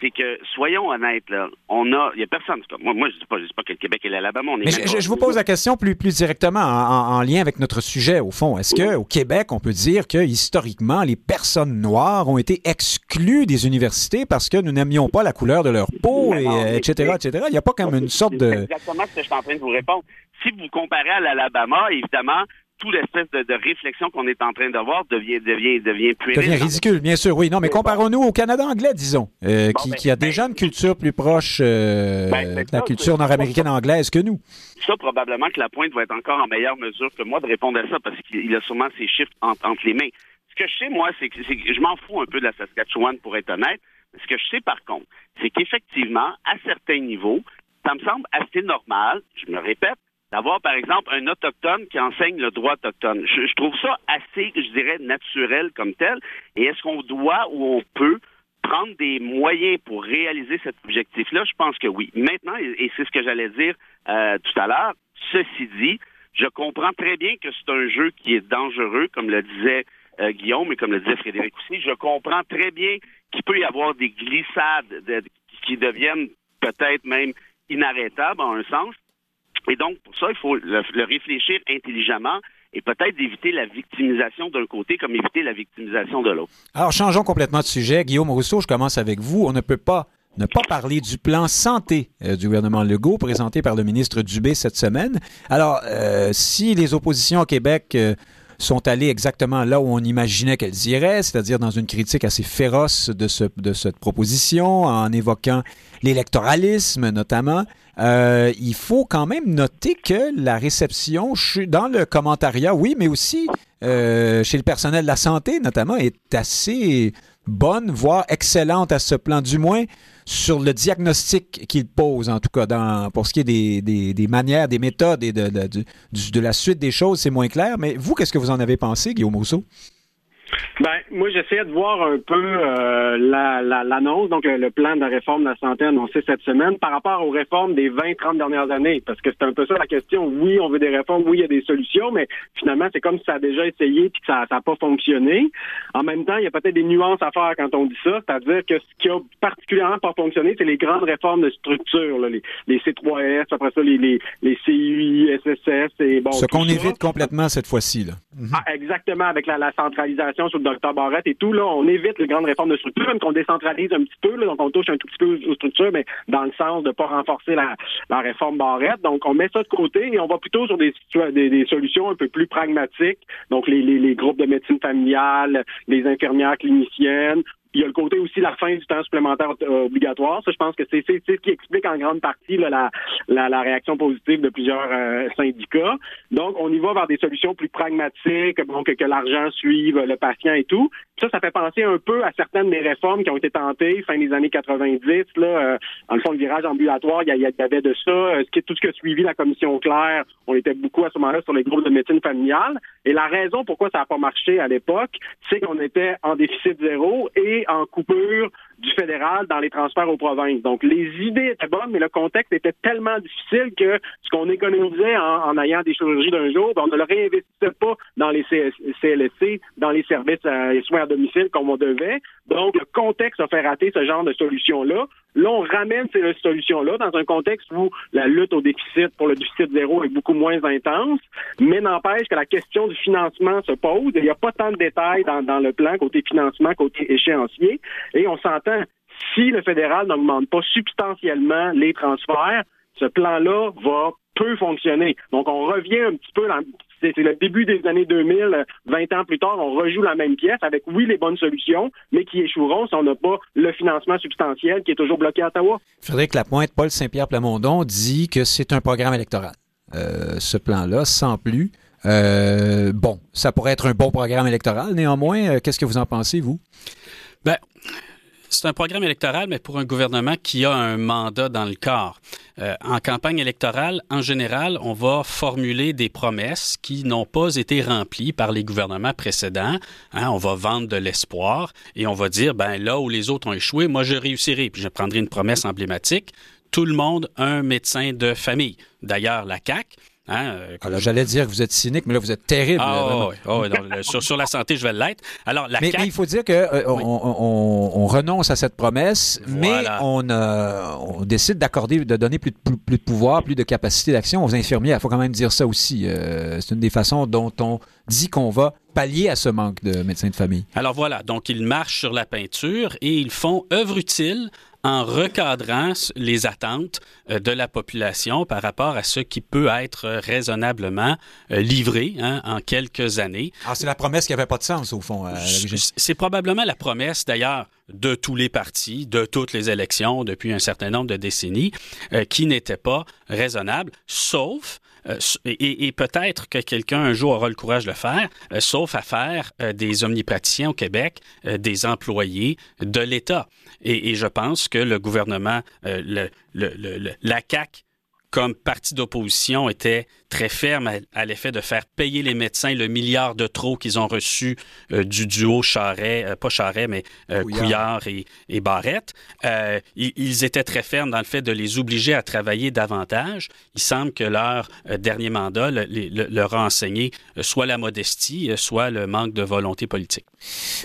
c'est que, soyons honnêtes, là, on a, il y a personne, moi, moi je dis pas, je dis pas que le Québec est l'Alabama, on est Mais je, vous pose la question plus, plus directement en, lien avec notre sujet, au fond. Est-ce que au Québec, on peut dire que, historiquement, les personnes noires ont été exclues des universités parce que nous n'aimions pas la couleur de leur peau, et, etc., etc.? Il n'y a pas comme une sorte de... exactement ce que je suis en train de vous répondre. Si vous comparez à l'Alabama, évidemment, tout l'espèce de, réflexion qu'on est en train d'avoir devient, devient, devient Devient ridicule, bien sûr, oui. Non, mais comparons-nous au Canada anglais, disons, euh, qui, ben, a déjà ben, une culture plus proche euh, ben, de la culture nord-américaine anglaise que nous. Ça, probablement que la pointe va être encore en meilleure mesure que moi de répondre à ça parce qu'il a sûrement ses chiffres entre, les mains. Ce que je sais, moi, c'est que, je m'en fous un peu de la Saskatchewan, pour être honnête. Ce que je sais, par contre, c'est qu'effectivement, à certains niveaux, ça me semble assez normal, je me répète, d'avoir, par exemple, un autochtone qui enseigne le droit autochtone. Je, trouve ça assez, je dirais, naturel comme tel. Et est-ce qu'on doit ou on peut prendre des moyens pour réaliser cet objectif-là? Je pense que oui. Maintenant, et, c'est ce que j'allais dire euh, tout à l'heure, ceci dit, je comprends très bien que c'est un jeu qui est dangereux, comme le disait euh, Guillaume et comme le disait Frédéric aussi. Je comprends très bien qu'il peut y avoir des glissades qui deviennent peut-être même inarrêtables en un sens. Et donc, pour ça, il faut le, réfléchir intelligemment et peut-être éviter la victimisation d'un côté comme éviter la victimisation de l'autre. Alors, changeons complètement de sujet. Guillaume Rousseau, je commence avec vous. On ne peut pas ne pas parler du plan santé euh, du gouvernement Legault présenté par le ministre Dubé cette semaine. Alors, euh, si les oppositions au Québec euh, sont allées exactement là où on imaginait qu'elles iraient, c'est-à-dire dans une critique assez féroce de, ce, de cette proposition, en évoquant l'électoralisme notamment. Euh, il faut quand même noter que la réception dans le commentariat, oui, mais aussi euh, chez le personnel de la santé notamment, est assez bonne, voire excellente à ce plan, du moins sur le diagnostic qu'il pose, en tout cas, dans, pour ce qui est des, des, manières, des méthodes et de, de, de, la suite des choses, c'est moins clair. Mais vous, qu'est-ce que vous en avez pensé, Guillaume Rousseau? Ben, moi, j'essayais de voir un peu euh, l'annonce, donc le, plan de la réforme de la santé annoncé cette semaine par rapport aux réformes des 20-30 dernières années, parce que c'est un peu ça la question. Oui, on veut des réformes, oui, il y a des solutions, mais finalement, c'est comme si ça a déjà essayé puis que ça n'a pas fonctionné. En même temps, il y a peut-être des nuances à faire quand on dit ça, c'est-à-dire que ce qui a particulièrement pas fonctionné, c'est les grandes réformes de structure, les, les, C3S, après ça, les, les, les CUI, SSS et bon. Ce qu'on évite complètement cette fois-ci, là. Ah, exactement, avec la, la centralisation sur le docteur Barrette et tout, là, on évite les grandes réformes de structure, même qu'on décentralise un petit peu, donc on touche un tout petit peu aux structures, mais dans le sens de ne pas renforcer la, la, réforme Barrette. Donc, on met ça de côté et on va plutôt sur des, des, des solutions un peu plus pragmatiques, donc les, les, les groupes de médecine familiale, les infirmières cliniciennes, il y a le côté aussi la fin du temps supplémentaire euh, obligatoire. Ça, je pense que c'est ce qui explique en grande partie la, la, la, réaction positive de plusieurs euh, syndicats. Donc, on y va vers des solutions plus pragmatiques, donc que l'argent suive le patient et tout. Ça, ça fait penser un peu à certaines des réformes qui ont été tentées fin des années 90. Là, euh, dans le fond, le virage ambulatoire, il y, avait de ça. tout ce qui a suivi la commission Claire, on était beaucoup à ce moment-là sur les groupes de médecine familiale. Et la raison pourquoi ça n'a pas marché à l'époque, c'est qu'on était en déficit zéro et en coupure du fédéral dans les transferts aux provinces. Donc, les idées étaient bonnes, mais le contexte était tellement difficile que ce qu'on économisait en, ayant des chirurgies d'un jour, ben, on ne le réinvestissait pas dans les CLSC, dans les services euh, et soins à domicile comme on devait. Donc, le contexte a fait rater ce genre de solution-là. Là, on ramène ces solutions-là dans un contexte où la lutte au déficit pour le déficit zéro est beaucoup moins intense, mais n'empêche que la question du financement se pose. Il n'y a pas tant de détails dans, dans le plan côté financement, côté échéancier, et on s'entend si le fédéral n'augmente pas substantiellement les transferts, ce plan-là va peu fonctionner. Donc, on revient un petit peu dans, c'est le début des années 2000, 20 ans plus tard, on rejoue la même pièce avec, oui, les bonnes solutions, mais qui échoueront si on n'a pas le financement substantiel qui est toujours bloqué à Ottawa. Frédéric Lapointe, Paul Saint-Pierre Plamondon dit que c'est un programme électoral. Euh, ce plan-là, sans plus. Euh, bon, ça pourrait être un bon programme électoral. Néanmoins, euh, qu'est-ce que vous en pensez, vous? Ben, c'est un programme électoral, mais pour un gouvernement qui a un mandat dans le corps. Euh, en campagne électorale, en général, on va formuler des promesses qui n'ont pas été remplies par les gouvernements précédents. Hein, on va vendre de l'espoir et on va dire, ben là où les autres ont échoué, moi je réussirai. Puis je prendrai une promesse emblématique. Tout le monde un médecin de famille. D'ailleurs, la CAC Hein, euh, Alors, j'allais dire que vous êtes cynique, mais là, vous êtes terrible. Ah, sur, la santé, je vais l'être. Alors, la mais, il faut dire qu'on euh, on, renonce à cette promesse, mais on, on décide d'accorder, de donner plus de, plus, de pouvoir, plus de capacité d'action aux infirmiers. Il faut quand même dire ça aussi. Euh, c'est une des façons dont on dit qu'on va pallier à ce manque de médecins de famille. Alors voilà, donc ils marchent sur la peinture et ils font œuvre utile en recadrant les attentes euh, de la population par rapport à ce qui peut être raisonnablement euh, livré hein, en quelques années. Ah, c'est la promesse qui n'avait pas de sens, au fond. c'est probablement la promesse, d'ailleurs, de tous les partis, de toutes les élections depuis un certain nombre de décennies, euh, qui n'était pas raisonnable, sauf et, peut-être que quelqu'un un jour aura le courage de le faire, sauf à faire des omnipraticiens au Québec, des employés de l'État. Et, je pense que le gouvernement, euh, la CAC comme parti d'opposition, était très ferme à, l'effet de faire payer les médecins le milliard de trop qu'ils ont reçu euh, du duo Charret, euh, pas Charret, mais euh, Couillard, et, Barrette. Ils, étaient très fermes dans le fait de les obliger à travailler davantage. Il semble que leur dernier mandat leur a enseigné soit la modestie, soit le manque de volonté politique.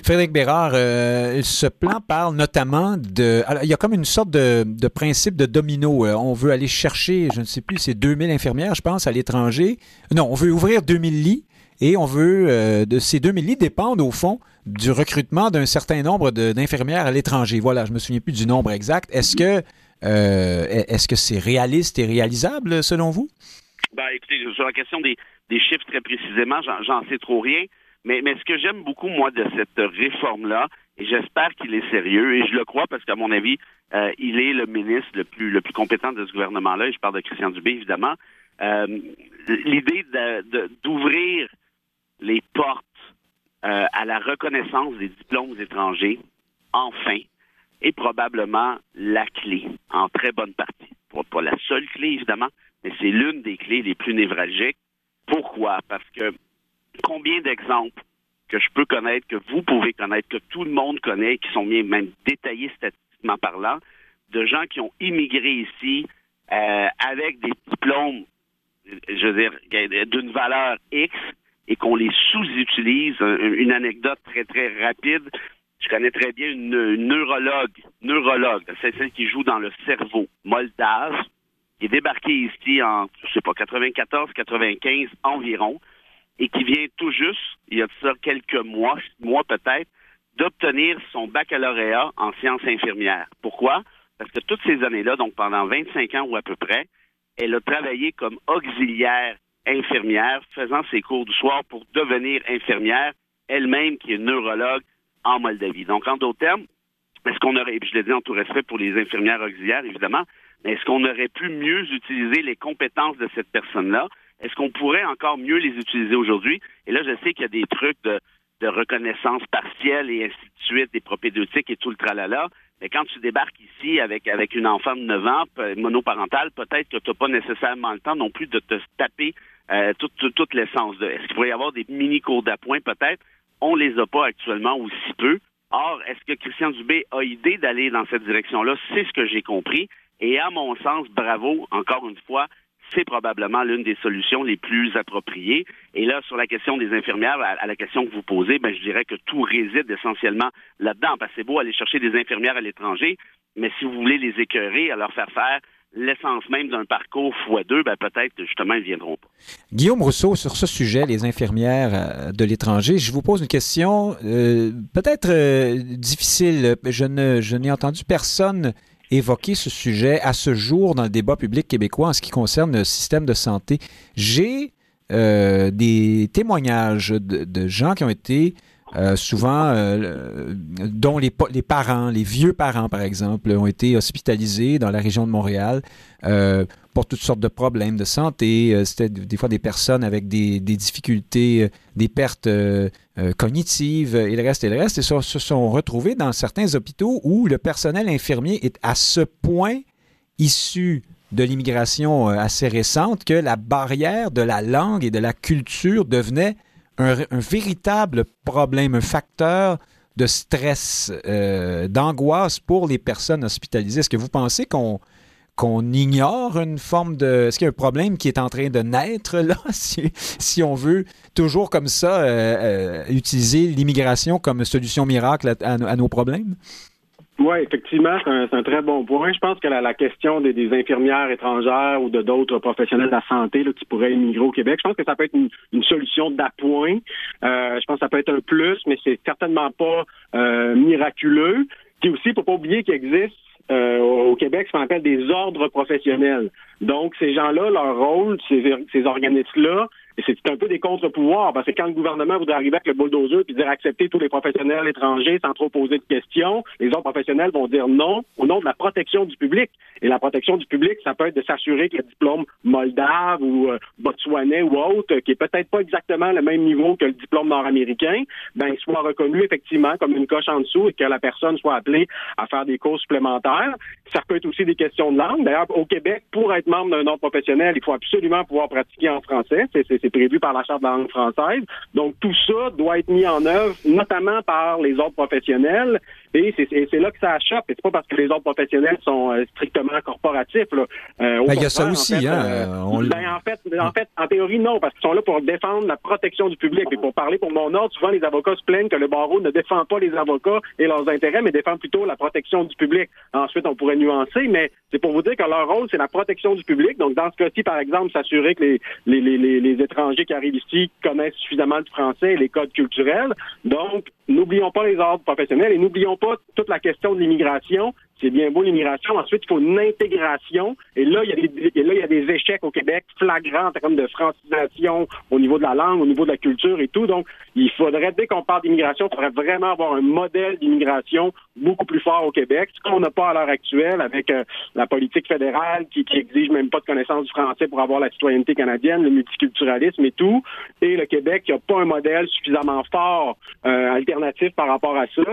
Frédéric Bérard, ce plan parle notamment de... il y a comme une sorte de, de principe de domino. on veut aller chercher, je ne sais plus, c'est 2000 infirmières, je pense, à l'étranger non, on veut ouvrir 2000 lits et on veut, euh, de ces 2000 lits dépendent au fond du recrutement d'un certain nombre d'infirmières à l'étranger. Voilà, je me souviens plus du nombre exact. Est-ce que euh, est-ce que c'est réaliste et réalisable selon vous? Ben, écoutez, sur la question des, chiffres très précisément, j'en sais trop rien. Mais, ce que j'aime beaucoup, moi, de cette réforme-là, et j'espère qu'il est sérieux, et je le crois parce qu'à mon avis, euh, il est le ministre le plus, le plus compétent de ce gouvernement-là, et je parle de Christian Dubé, évidemment, l'idée d'ouvrir les portes euh, à la reconnaissance des diplômes étrangers, enfin, est probablement la clé, en très bonne partie. Pas, la seule clé, évidemment, mais c'est l'une des clés les plus névralgiques. Pourquoi? Parce que combien d'exemples que je peux connaître, que vous pouvez connaître, que tout le monde connaît, qui sont bien même détaillés statistiquement parlant, de gens qui ont immigré ici euh, avec des diplômes, je veux dire, d'une valeur X et qu'on les sous-utilise. Une anecdote très, très rapide. Je connais très bien une, neurologue, neurologue, c'est celle qui joue dans le cerveau, moldave, qui est débarquée ici en, je sais pas, 94, 95 environ, et qui vient tout juste, il y a de ça quelques mois, mois peut-être, d'obtenir son baccalauréat en sciences infirmières. Pourquoi? Parce que toutes ces années-là, donc pendant 25 ans ou à peu près, elle a travaillé comme auxiliaire infirmière, faisant ses cours du soir pour devenir infirmière, elle-même qui est neurologue en Moldavie. Donc, en d'autres termes, est-ce qu'on aurait, je l'ai dit en tout respect pour les infirmières auxiliaires, évidemment, mais est-ce qu'on aurait pu mieux utiliser les compétences de cette personne-là? Est-ce qu'on pourrait encore mieux les utiliser aujourd'hui? Et là, je sais qu'il y a des trucs de, de reconnaissance partielle et ainsi de suite, des propédeutiques et tout le tralala. Mais quand tu débarques ici avec, avec une enfant de 9 ans, monoparentale, peut-être que tu n'as pas nécessairement le temps non plus de te taper euh, toute, toute, l'essence de. Est-ce qu'il pourrait y avoir des mini cours d'appoint peut-être? On les a pas actuellement ou si peu. Or, est-ce que Christian Dubé a idée d'aller dans cette direction-là? C'est ce que j'ai compris. Et à mon sens, bravo, encore une fois, c'est probablement l'une des solutions les plus appropriées. Et là, sur la question des infirmières, à, la question que vous posez, ben, je dirais que tout réside essentiellement là-dedans. Parce que c'est beau aller chercher des infirmières à l'étranger, mais si vous voulez les écœurer, à leur faire faire l'essence même d'un parcours x2, ben peut-être justement, ils ne viendront pas. Guillaume Rousseau, sur ce sujet, les infirmières euh, de l'étranger, je vous pose une question euh, peut-être euh, difficile. Je, ne, je n'ai entendu personne évoquer ce sujet à ce jour dans le débat public québécois en ce qui concerne le système de santé. J'ai euh, des témoignages de, gens qui ont été euh, souvent, euh, dont les, parents, les vieux parents par exemple, ont été hospitalisés dans la région de Montréal pour toutes sortes de problèmes de santé. Euh, c'était des fois des personnes avec des, difficultés, euh, des pertes euh, cognitives et le reste et le reste. Et se, se sont retrouvés dans certains hôpitaux où le personnel infirmier est à ce point issu de l'immigration assez récente que la barrière de la langue et de la culture devenait un, véritable problème, un facteur de stress, d'angoisse pour les personnes hospitalisées. Est-ce que vous pensez qu'on qu'on ignore une forme de... Est-ce qu'il y a un problème qui est en train de naître là, (laughs) si, on veut toujours comme ça euh, euh, utiliser l'immigration comme solution miracle à, nos problèmes? Oui, effectivement, c'est un, très bon point. Je pense que la, question des, infirmières étrangères ou de d'autres professionnels de la santé qui pourraient immigrer au Québec, je pense que ça peut être une, solution d'appoint. Euh, je pense que ça peut être un plus, mais c'est certainement pas miraculeux. Puis aussi, faut pas oublier qu'il existe euh, au Québec ce qu'on appelle des ordres professionnels. Donc, ces gens-là, leur rôle, ces, ces organismes-là, et c'est un peu des contre-pouvoirs, parce que quand le gouvernement voudrait arriver avec le bulldozer puis dire accepter tous les professionnels étrangers sans trop poser de questions, les autres professionnels vont dire non au nom de la protection du public. Et la protection du public, ça peut être de s'assurer que le diplôme moldave ou euh, botswanais ou autre, qui est peut-être pas exactement le même niveau que le diplôme nord-américain, ben soit reconnu effectivement comme une coche en dessous et que la personne soit appelée à faire des cours supplémentaires. Ça peut être aussi des questions de langue. D'ailleurs, au Québec, pour être membre d'un ordre professionnel, il faut absolument pouvoir pratiquer en français. Prévu par la Charte de la langue française. Donc, tout ça doit être mis en œuvre, notamment par les ordres professionnels. Et c'est là que ça achoppe. Et c'est pas parce que les ordres professionnels sont euh, strictement corporatifs. Là. Euh, ben, il y a ça aussi. En fait, hein, euh, ben, en, fait, en fait, en théorie, non, parce qu'ils sont là pour défendre la protection du public. Et pour parler pour mon ordre, souvent, les avocats se plaignent que le barreau ne défend pas les avocats et leurs intérêts, mais défend plutôt la protection du public. Ensuite, on pourrait nuancer, mais c'est pour vous dire que leur rôle, c'est la protection du public. Donc, dans ce cas-ci, par exemple, s'assurer que les, les, les, les étrangers qui arrivent ici connaissent suffisamment le français et les codes culturels. Donc, n'oublions pas les ordres professionnels et n'oublions pas toute la question de l'immigration c'est bien beau l'immigration. Ensuite, il faut une intégration. Et là, il y a des, là, il y a des échecs au Québec flagrants en termes de francisation au niveau de la langue, au niveau de la culture et tout. Donc, il faudrait, dès qu'on parle d'immigration, il faudrait vraiment avoir un modèle d'immigration beaucoup plus fort au Québec, ce qu'on n'a pas à l'heure actuelle avec euh, la politique fédérale qui, qui exige même pas de connaissance du français pour avoir la citoyenneté canadienne, le multiculturalisme et tout. Et le Québec n'a pas un modèle suffisamment fort euh, alternatif par rapport à ça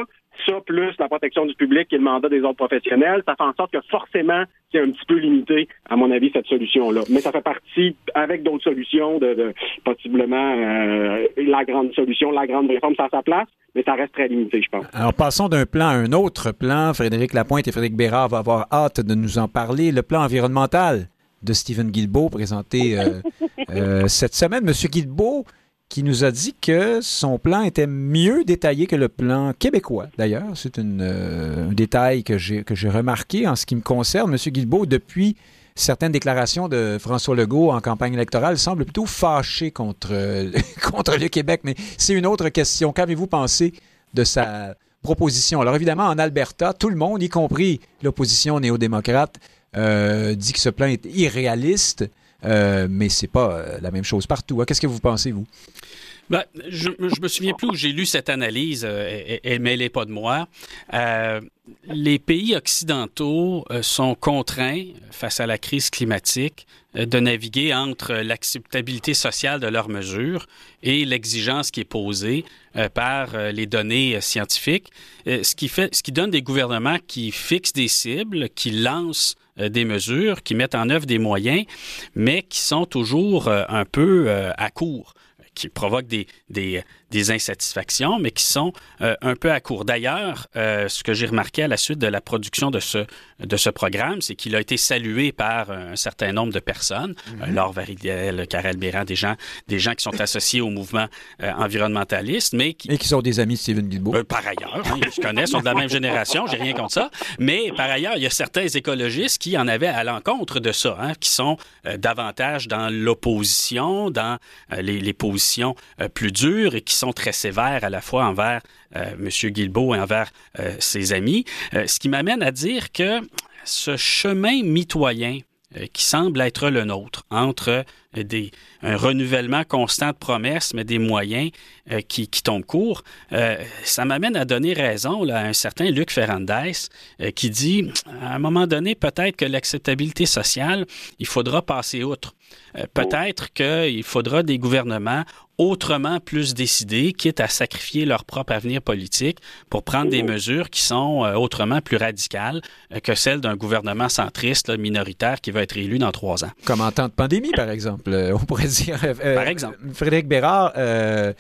Ça, plus la protection du public et le mandat des autres professionnels, ça fait en sorte que forcément, c'est un petit peu limité, à mon avis, cette solution-là. Mais ça fait partie, avec d'autres solutions, de, possiblement euh, la grande solution, la grande réforme, ça a sa place, mais ça reste très limité, je pense. Alors, passons d'un plan à un autre plan. Frédéric Lapointe et Frédéric Bérard vont avoir hâte de nous en parler. Le plan environnemental de Stephen Guilbeault présenté euh, (laughs) euh, cette semaine. Monsieur Guilbeault, qui nous a dit que son plan était mieux détaillé que le plan québécois. D'ailleurs, c'est euh, un détail que j'ai, remarqué en ce qui me concerne. M. Guilbeault, depuis certaines déclarations de François Legault en campagne électorale, semble plutôt fâché contre, (laughs) contre le Québec. Mais c'est une autre question. Qu'avez-vous pensé de sa proposition? Alors évidemment, en Alberta, tout le monde, y compris l'opposition néo-démocrate, euh, dit que ce plan est irréaliste. Euh, mais c'est pas euh, la même chose partout. Hein. Qu'est-ce que vous pensez, vous? Ben, je, je me souviens plus où j'ai lu cette analyse, euh, mais elle n'est pas de moi. Euh, les pays occidentaux euh, sont contraints, face à la crise climatique, de naviguer entre l'acceptabilité sociale de leurs mesures et l'exigence qui est posée par les données scientifiques, ce qui fait, ce qui donne des gouvernements qui fixent des cibles, qui lancent des mesures, qui mettent en œuvre des moyens, mais qui sont toujours un peu à court qui provoquent des, des, des insatisfactions, mais qui sont euh, un peu à court. D'ailleurs, euh, ce que j'ai remarqué à la suite de la production de ce, de ce programme, c'est qu'il a été salué par un certain nombre de personnes, mm -hmm. Laure Varidel, Karel Béran, des gens, des gens qui sont associés au mouvement euh, environnementaliste, mais qui... Et qui sont des amis de Stephen Guilbeault. par ailleurs, hein, ils se connaissent, sont de la même génération, j'ai rien contre ça, mais par ailleurs, il y a certains écologistes qui en avaient à l'encontre de ça, hein, qui sont davantage dans l'opposition, dans les, les, positions plus dures et qui sont très sévères à la fois envers euh, M. Guilbeault et envers euh, ses amis, euh, ce qui m'amène à dire que ce chemin mitoyen qui semble être le nôtre entre des, un renouvellement constant de promesses, mais des moyens euh, qui, qui, tombent court. Euh, ça m'amène à donner raison là, à un certain Luc Ferrandez euh, qui dit, à un moment donné, peut-être que l'acceptabilité sociale, il faudra passer outre. Euh, peut-être qu'il faudra des gouvernements autrement plus décidés, quitte à sacrifier leur propre avenir politique pour prendre des mesures qui sont euh, autrement plus radicales euh, que celles d'un gouvernement centriste là, minoritaire qui va être élu dans trois ans. Comme en temps de pandémie, par exemple, euh, on pourrait (laughs) dire. Euh, par exemple. Frédéric Bérard, euh,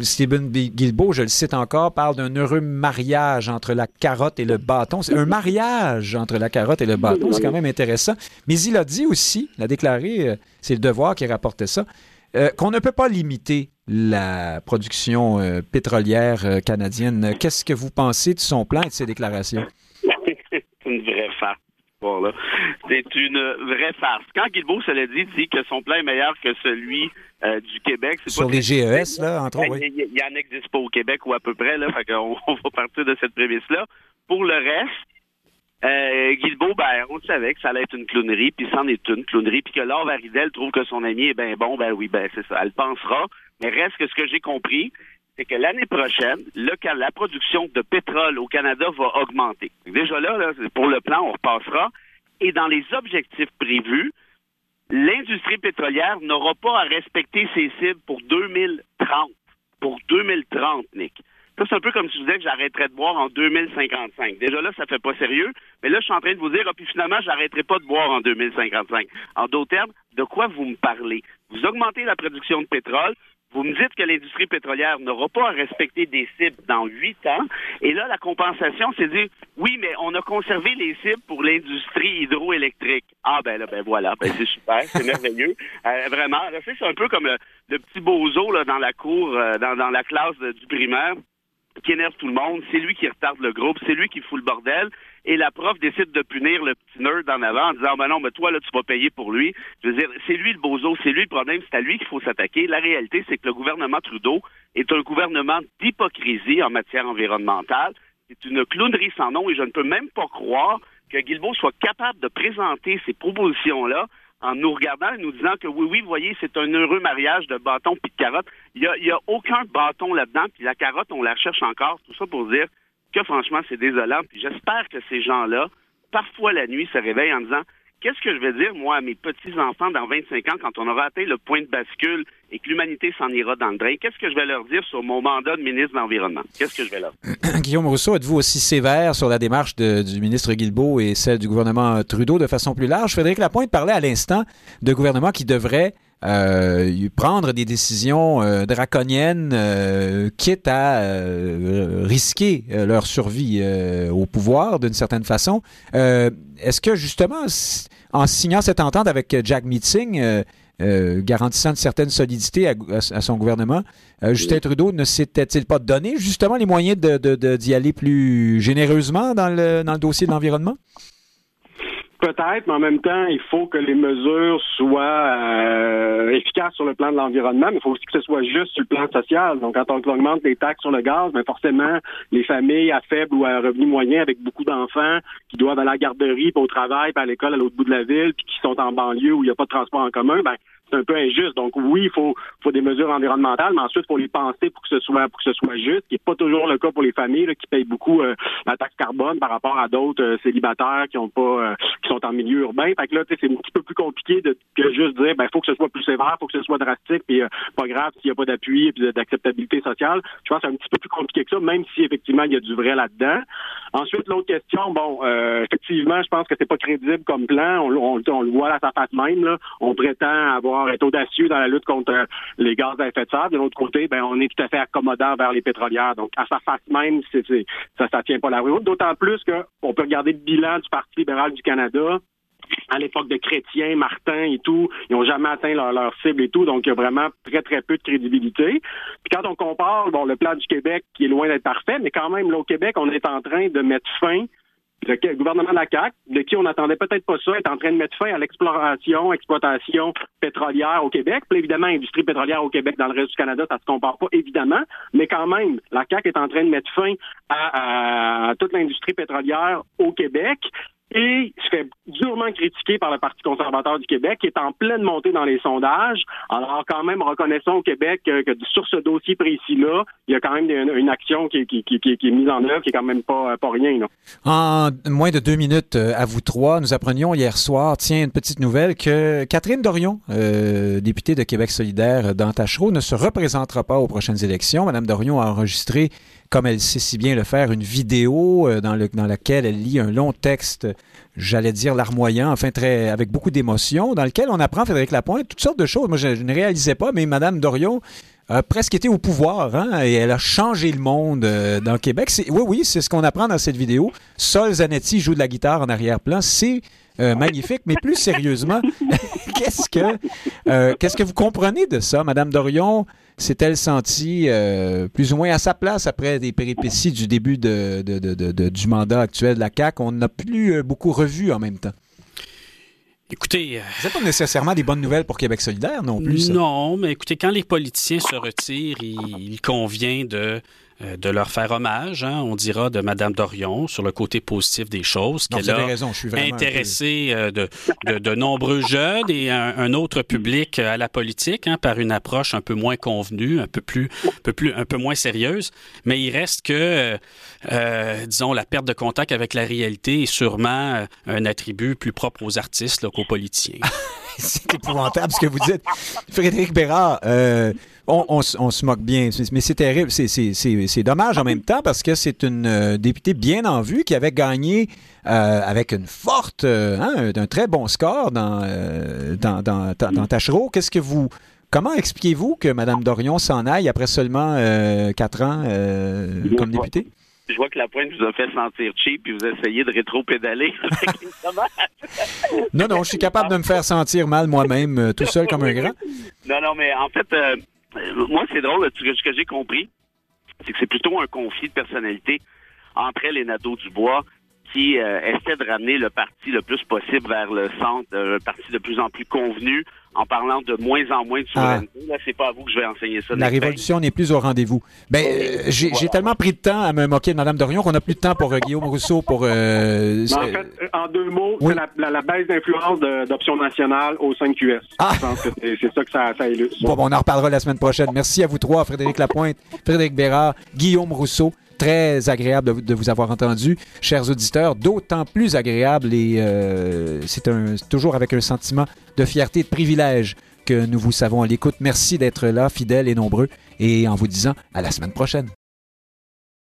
Stephen Guilbeault, je le cite encore, parle d'un heureux mariage entre la carotte et le bâton. C'est un mariage entre la carotte et le bâton, c'est quand même intéressant. Mais il a dit aussi, il a déclaré, c'est le devoir qui rapportait ça, euh, qu'on ne peut pas limiter la production euh, pétrolière euh, canadienne. Qu'est-ce que vous pensez de son plan et de ses déclarations? C'est une vraie farce. Voilà. C'est une vraie farce. Quand Guilbeault, cela dit, dit que son plan est meilleur que celui euh, du Québec. Sur pas les GES, là, entre autres, oui. Il n'y en existe pas au Québec ou à peu près, là. Fait on, (laughs) on va partir de cette prémisse-là. Pour le reste, euh, Guilbeault, ben, on savait que ça allait être une clownerie, puis c'en est une clownerie, puis que Laure Varidel trouve que son ami est bien bon, ben oui, ben c'est ça, elle pensera. Mais reste que ce que j'ai compris, c'est que l'année prochaine, le, la production de pétrole au Canada va augmenter. Déjà là, là, pour le plan, on repassera. Et dans les objectifs prévus, l'industrie pétrolière n'aura pas à respecter ses cibles pour 2030. Pour 2030, Nick. Ça, c'est un peu comme si je disais que j'arrêterais de boire en 2055. Déjà là, ça fait pas sérieux. Mais là, je suis en train de vous dire, ah, puis finalement, j'arrêterai pas de boire en 2055. En d'autres termes, de quoi vous me parlez? Vous augmentez la production de pétrole, vous me dites que l'industrie pétrolière n'aura pas à respecter des cibles dans huit ans. Et là, la compensation, c'est dire, oui, mais on a conservé les cibles pour l'industrie hydroélectrique. Ah, ben là, ben voilà, ben c'est super, c'est (laughs) merveilleux. Euh, vraiment, c'est un peu comme le, le petit bozo là, dans la cour, euh, dans, dans la classe de, du primaire qui énerve tout le monde, c'est lui qui retarde le groupe, c'est lui qui fout le bordel, et la prof décide de punir le petit nerd en avant en disant, ben non, mais toi, là, tu vas payer pour lui. Je veux dire, c'est lui le bozo, c'est lui le problème, c'est à lui qu'il faut s'attaquer. La réalité, c'est que le gouvernement Trudeau est un gouvernement d'hypocrisie en matière environnementale. C'est une clownerie sans nom, et je ne peux même pas croire que Guilbeault soit capable de présenter ces propositions-là en nous regardant et nous disant que oui, oui, vous voyez, c'est un heureux mariage de bâton puis de carotte. Il n'y a, y a aucun bâton là-dedans, puis la carotte, on la cherche encore. Tout ça pour dire que franchement, c'est désolant. Puis j'espère que ces gens-là, parfois la nuit, se réveillent en disant Qu'est-ce que je vais dire, moi, à mes petits-enfants dans 25 ans, quand on aura atteint le point de bascule et que l'humanité s'en ira dans le drain, qu'est-ce que je vais leur dire sur mon mandat de ministre de l'Environnement? Qu'est-ce que je vais leur dire? (clears throat) Guillaume Rousseau, êtes-vous aussi sévère sur la démarche du ministre Guilbeault et celle du gouvernement Trudeau de façon plus large? Frédéric Lapointe parlait à l'instant de gouvernement qui devrait euh, prendre des décisions euh, draconiennes, euh, quitte à risquer leur survie au pouvoir d'une certaine façon. Est-ce que justement, en signant cette entente avec Jack Meeting, garantissant une certaine solidité à, son gouvernement, Justin Trudeau ne s'était-il pas donné justement les moyens d'y de, aller plus généreusement dans le, dans le dossier de l'environnement? Peut-être, mais en même temps, il faut que les mesures soient euh, efficaces sur le plan de l'environnement, mais il faut aussi que ce soit juste sur le plan social. Donc, quand on augmente les taxes sur le gaz, mais ben, forcément, les familles à faible ou à revenu moyen avec beaucoup d'enfants qui doivent aller à la garderie, puis au travail, puis à l'école à l'autre bout de la ville, puis qui sont en banlieue où il n'y a pas de transport en commun, ben c'est un peu injuste. Donc oui, il faut, faut des mesures environnementales, mais ensuite, il faut les penser pour que ce soit pour que ce soit juste, qui n'est pas toujours le cas pour les familles qui payent beaucoup euh, la taxe carbone par rapport à d'autres euh, célibataires qui ont pas euh, qui sont en milieu urbain. Fait que là, c'est un petit peu plus compliqué de, que juste dire ben faut que ce soit plus sévère, faut que ce soit drastique, puis pas grave s'il n'y a pas d'appui et d'acceptabilité sociale. Je pense que c'est un petit peu plus compliqué que ça, même si effectivement il y a du vrai là-dedans. Ensuite, l'autre question, bon, effectivement, je pense que c'est pas crédible comme plan. On, on, on le voit à sa face même. Là. On prétend avoir être audacieux dans la lutte contre les gaz à effet de serre. De l'autre côté, ben, on est tout à fait accommodant vers les pétrolières. Donc, à sa face même, ça ne tient pas la route. D'autant plus qu'on peut regarder le bilan du Parti libéral du Canada à l'époque de Chrétien, Martin et tout, ils n'ont jamais atteint leur, cible et tout, donc il y a vraiment très, très peu de crédibilité. Puis quand on compare, bon, le plan du Québec qui est loin d'être parfait, mais quand même, là, au Québec, on est en train de mettre fin le gouvernement de la CAQ, de qui on n'attendait peut-être pas ça, est en train de mettre fin à l'exploration, exploitation pétrolière au Québec. Puis évidemment, l'industrie pétrolière au Québec dans le reste du Canada, ça se compare pas évidemment, mais quand même, la CAQ est en train de mettre fin à toute l'industrie pétrolière au Québec et se fait durement critiquer par le Parti conservateur du Québec, qui est en pleine montée dans les sondages. Alors, quand même, reconnaissons au Québec que, sur ce dossier précis-là, il y a quand même une, action qui, est mise en œuvre, qui est quand même pas, pas rien. En moins de deux minutes euh, à vous trois, nous apprenions hier soir, tiens, une petite nouvelle, que Catherine Dorion, euh, députée de Québec solidaire dans Tachereau, ne se représentera pas aux prochaines élections. Madame Dorion a enregistré comme elle sait si bien le faire, une vidéo euh, dans, le, dans laquelle elle lit un long texte, j'allais dire larmoyant, enfin très avec beaucoup d'émotion, dans lequel on apprend, Frédéric Lapointe, toutes sortes de choses. Moi, je, ne réalisais pas, mais Madame Dorion a presque été au pouvoir, hein, et elle a changé le monde euh, dans Québec. Oui, oui, c'est ce qu'on apprend dans cette vidéo. Sol Zanetti joue de la guitare en arrière-plan. C'est euh, magnifique, mais plus sérieusement, (laughs) qu'est-ce que qu'est-ce que vous comprenez de ça, Madame Dorion? S'est-elle sentie euh, plus ou moins à sa place après des péripéties du début de, du mandat actuel de la CAQ? On n'a plus euh, beaucoup revu en même temps. Écoutez. Ce pas nécessairement des bonnes nouvelles pour Québec solidaire non plus. Non, mais écoutez, quand les politiciens se retirent, il convient de euh, de leur faire hommage, hein, on dira, de Mme Dorion sur le côté positif des choses, qu'elle a raison, je suis intéressé euh, de, de, nombreux jeunes et un, autre public à la politique hein, par une approche un peu moins convenue, un peu plus, un peu plus, un peu moins sérieuse. Mais il reste que, euh, disons, la perte de contact avec la réalité est sûrement un attribut plus propre aux artistes qu'aux politiciens. (laughs) (laughs) C'est épouvantable ce que vous dites. Frédéric Bérard, on, se moque bien, mais c'est terrible. C'est dommage en même temps parce que c'est une euh, députée bien en vue qui avait gagné euh, avec une forte, euh, hein, un, très bon score dans, dans, dans, Tachereau. Qu'est-ce que vous. Comment expliquez-vous que Mme Dorion s'en aille après seulement quatre ans comme députée? Je vois que la pointe vous a fait sentir cheap puis vous essayez de rétro-pédaler (laughs) Non, non, je suis capable de me faire sentir mal moi-même, tout seul comme un grand. Non, non, mais en fait, euh, moi, c'est drôle, ce que j'ai compris, c'est que c'est plutôt un conflit de personnalité entre elle et Dubois qui euh, essaie de ramener le parti le plus possible vers le centre, euh, un parti de plus en plus convenu, en parlant de moins en moins de ah. souveraineté. Là, c'est pas à vous que je vais enseigner ça. La révolution n'est plus au rendez-vous. Ben, j'ai tellement pris de temps à me moquer de Mme Dorion qu'on n'a plus de temps pour Guillaume Rousseau pour. en fait, en deux mots, c'est la, baisse d'influence d'Option nationale au 5 QS. Ah. Je pense que c'est ça que ça, ça illustre. Bon, bon, on en reparlera la semaine prochaine. Merci à vous trois, Frédéric Lapointe, Frédéric Bérard, Guillaume Rousseau très agréable de, vous avoir entendu, chers auditeurs, d'autant plus agréable et euh, c'est toujours avec un sentiment de fierté et de privilège que nous vous savons à l'écoute. Merci d'être là, fidèles et nombreux, et en vous disant à la semaine prochaine.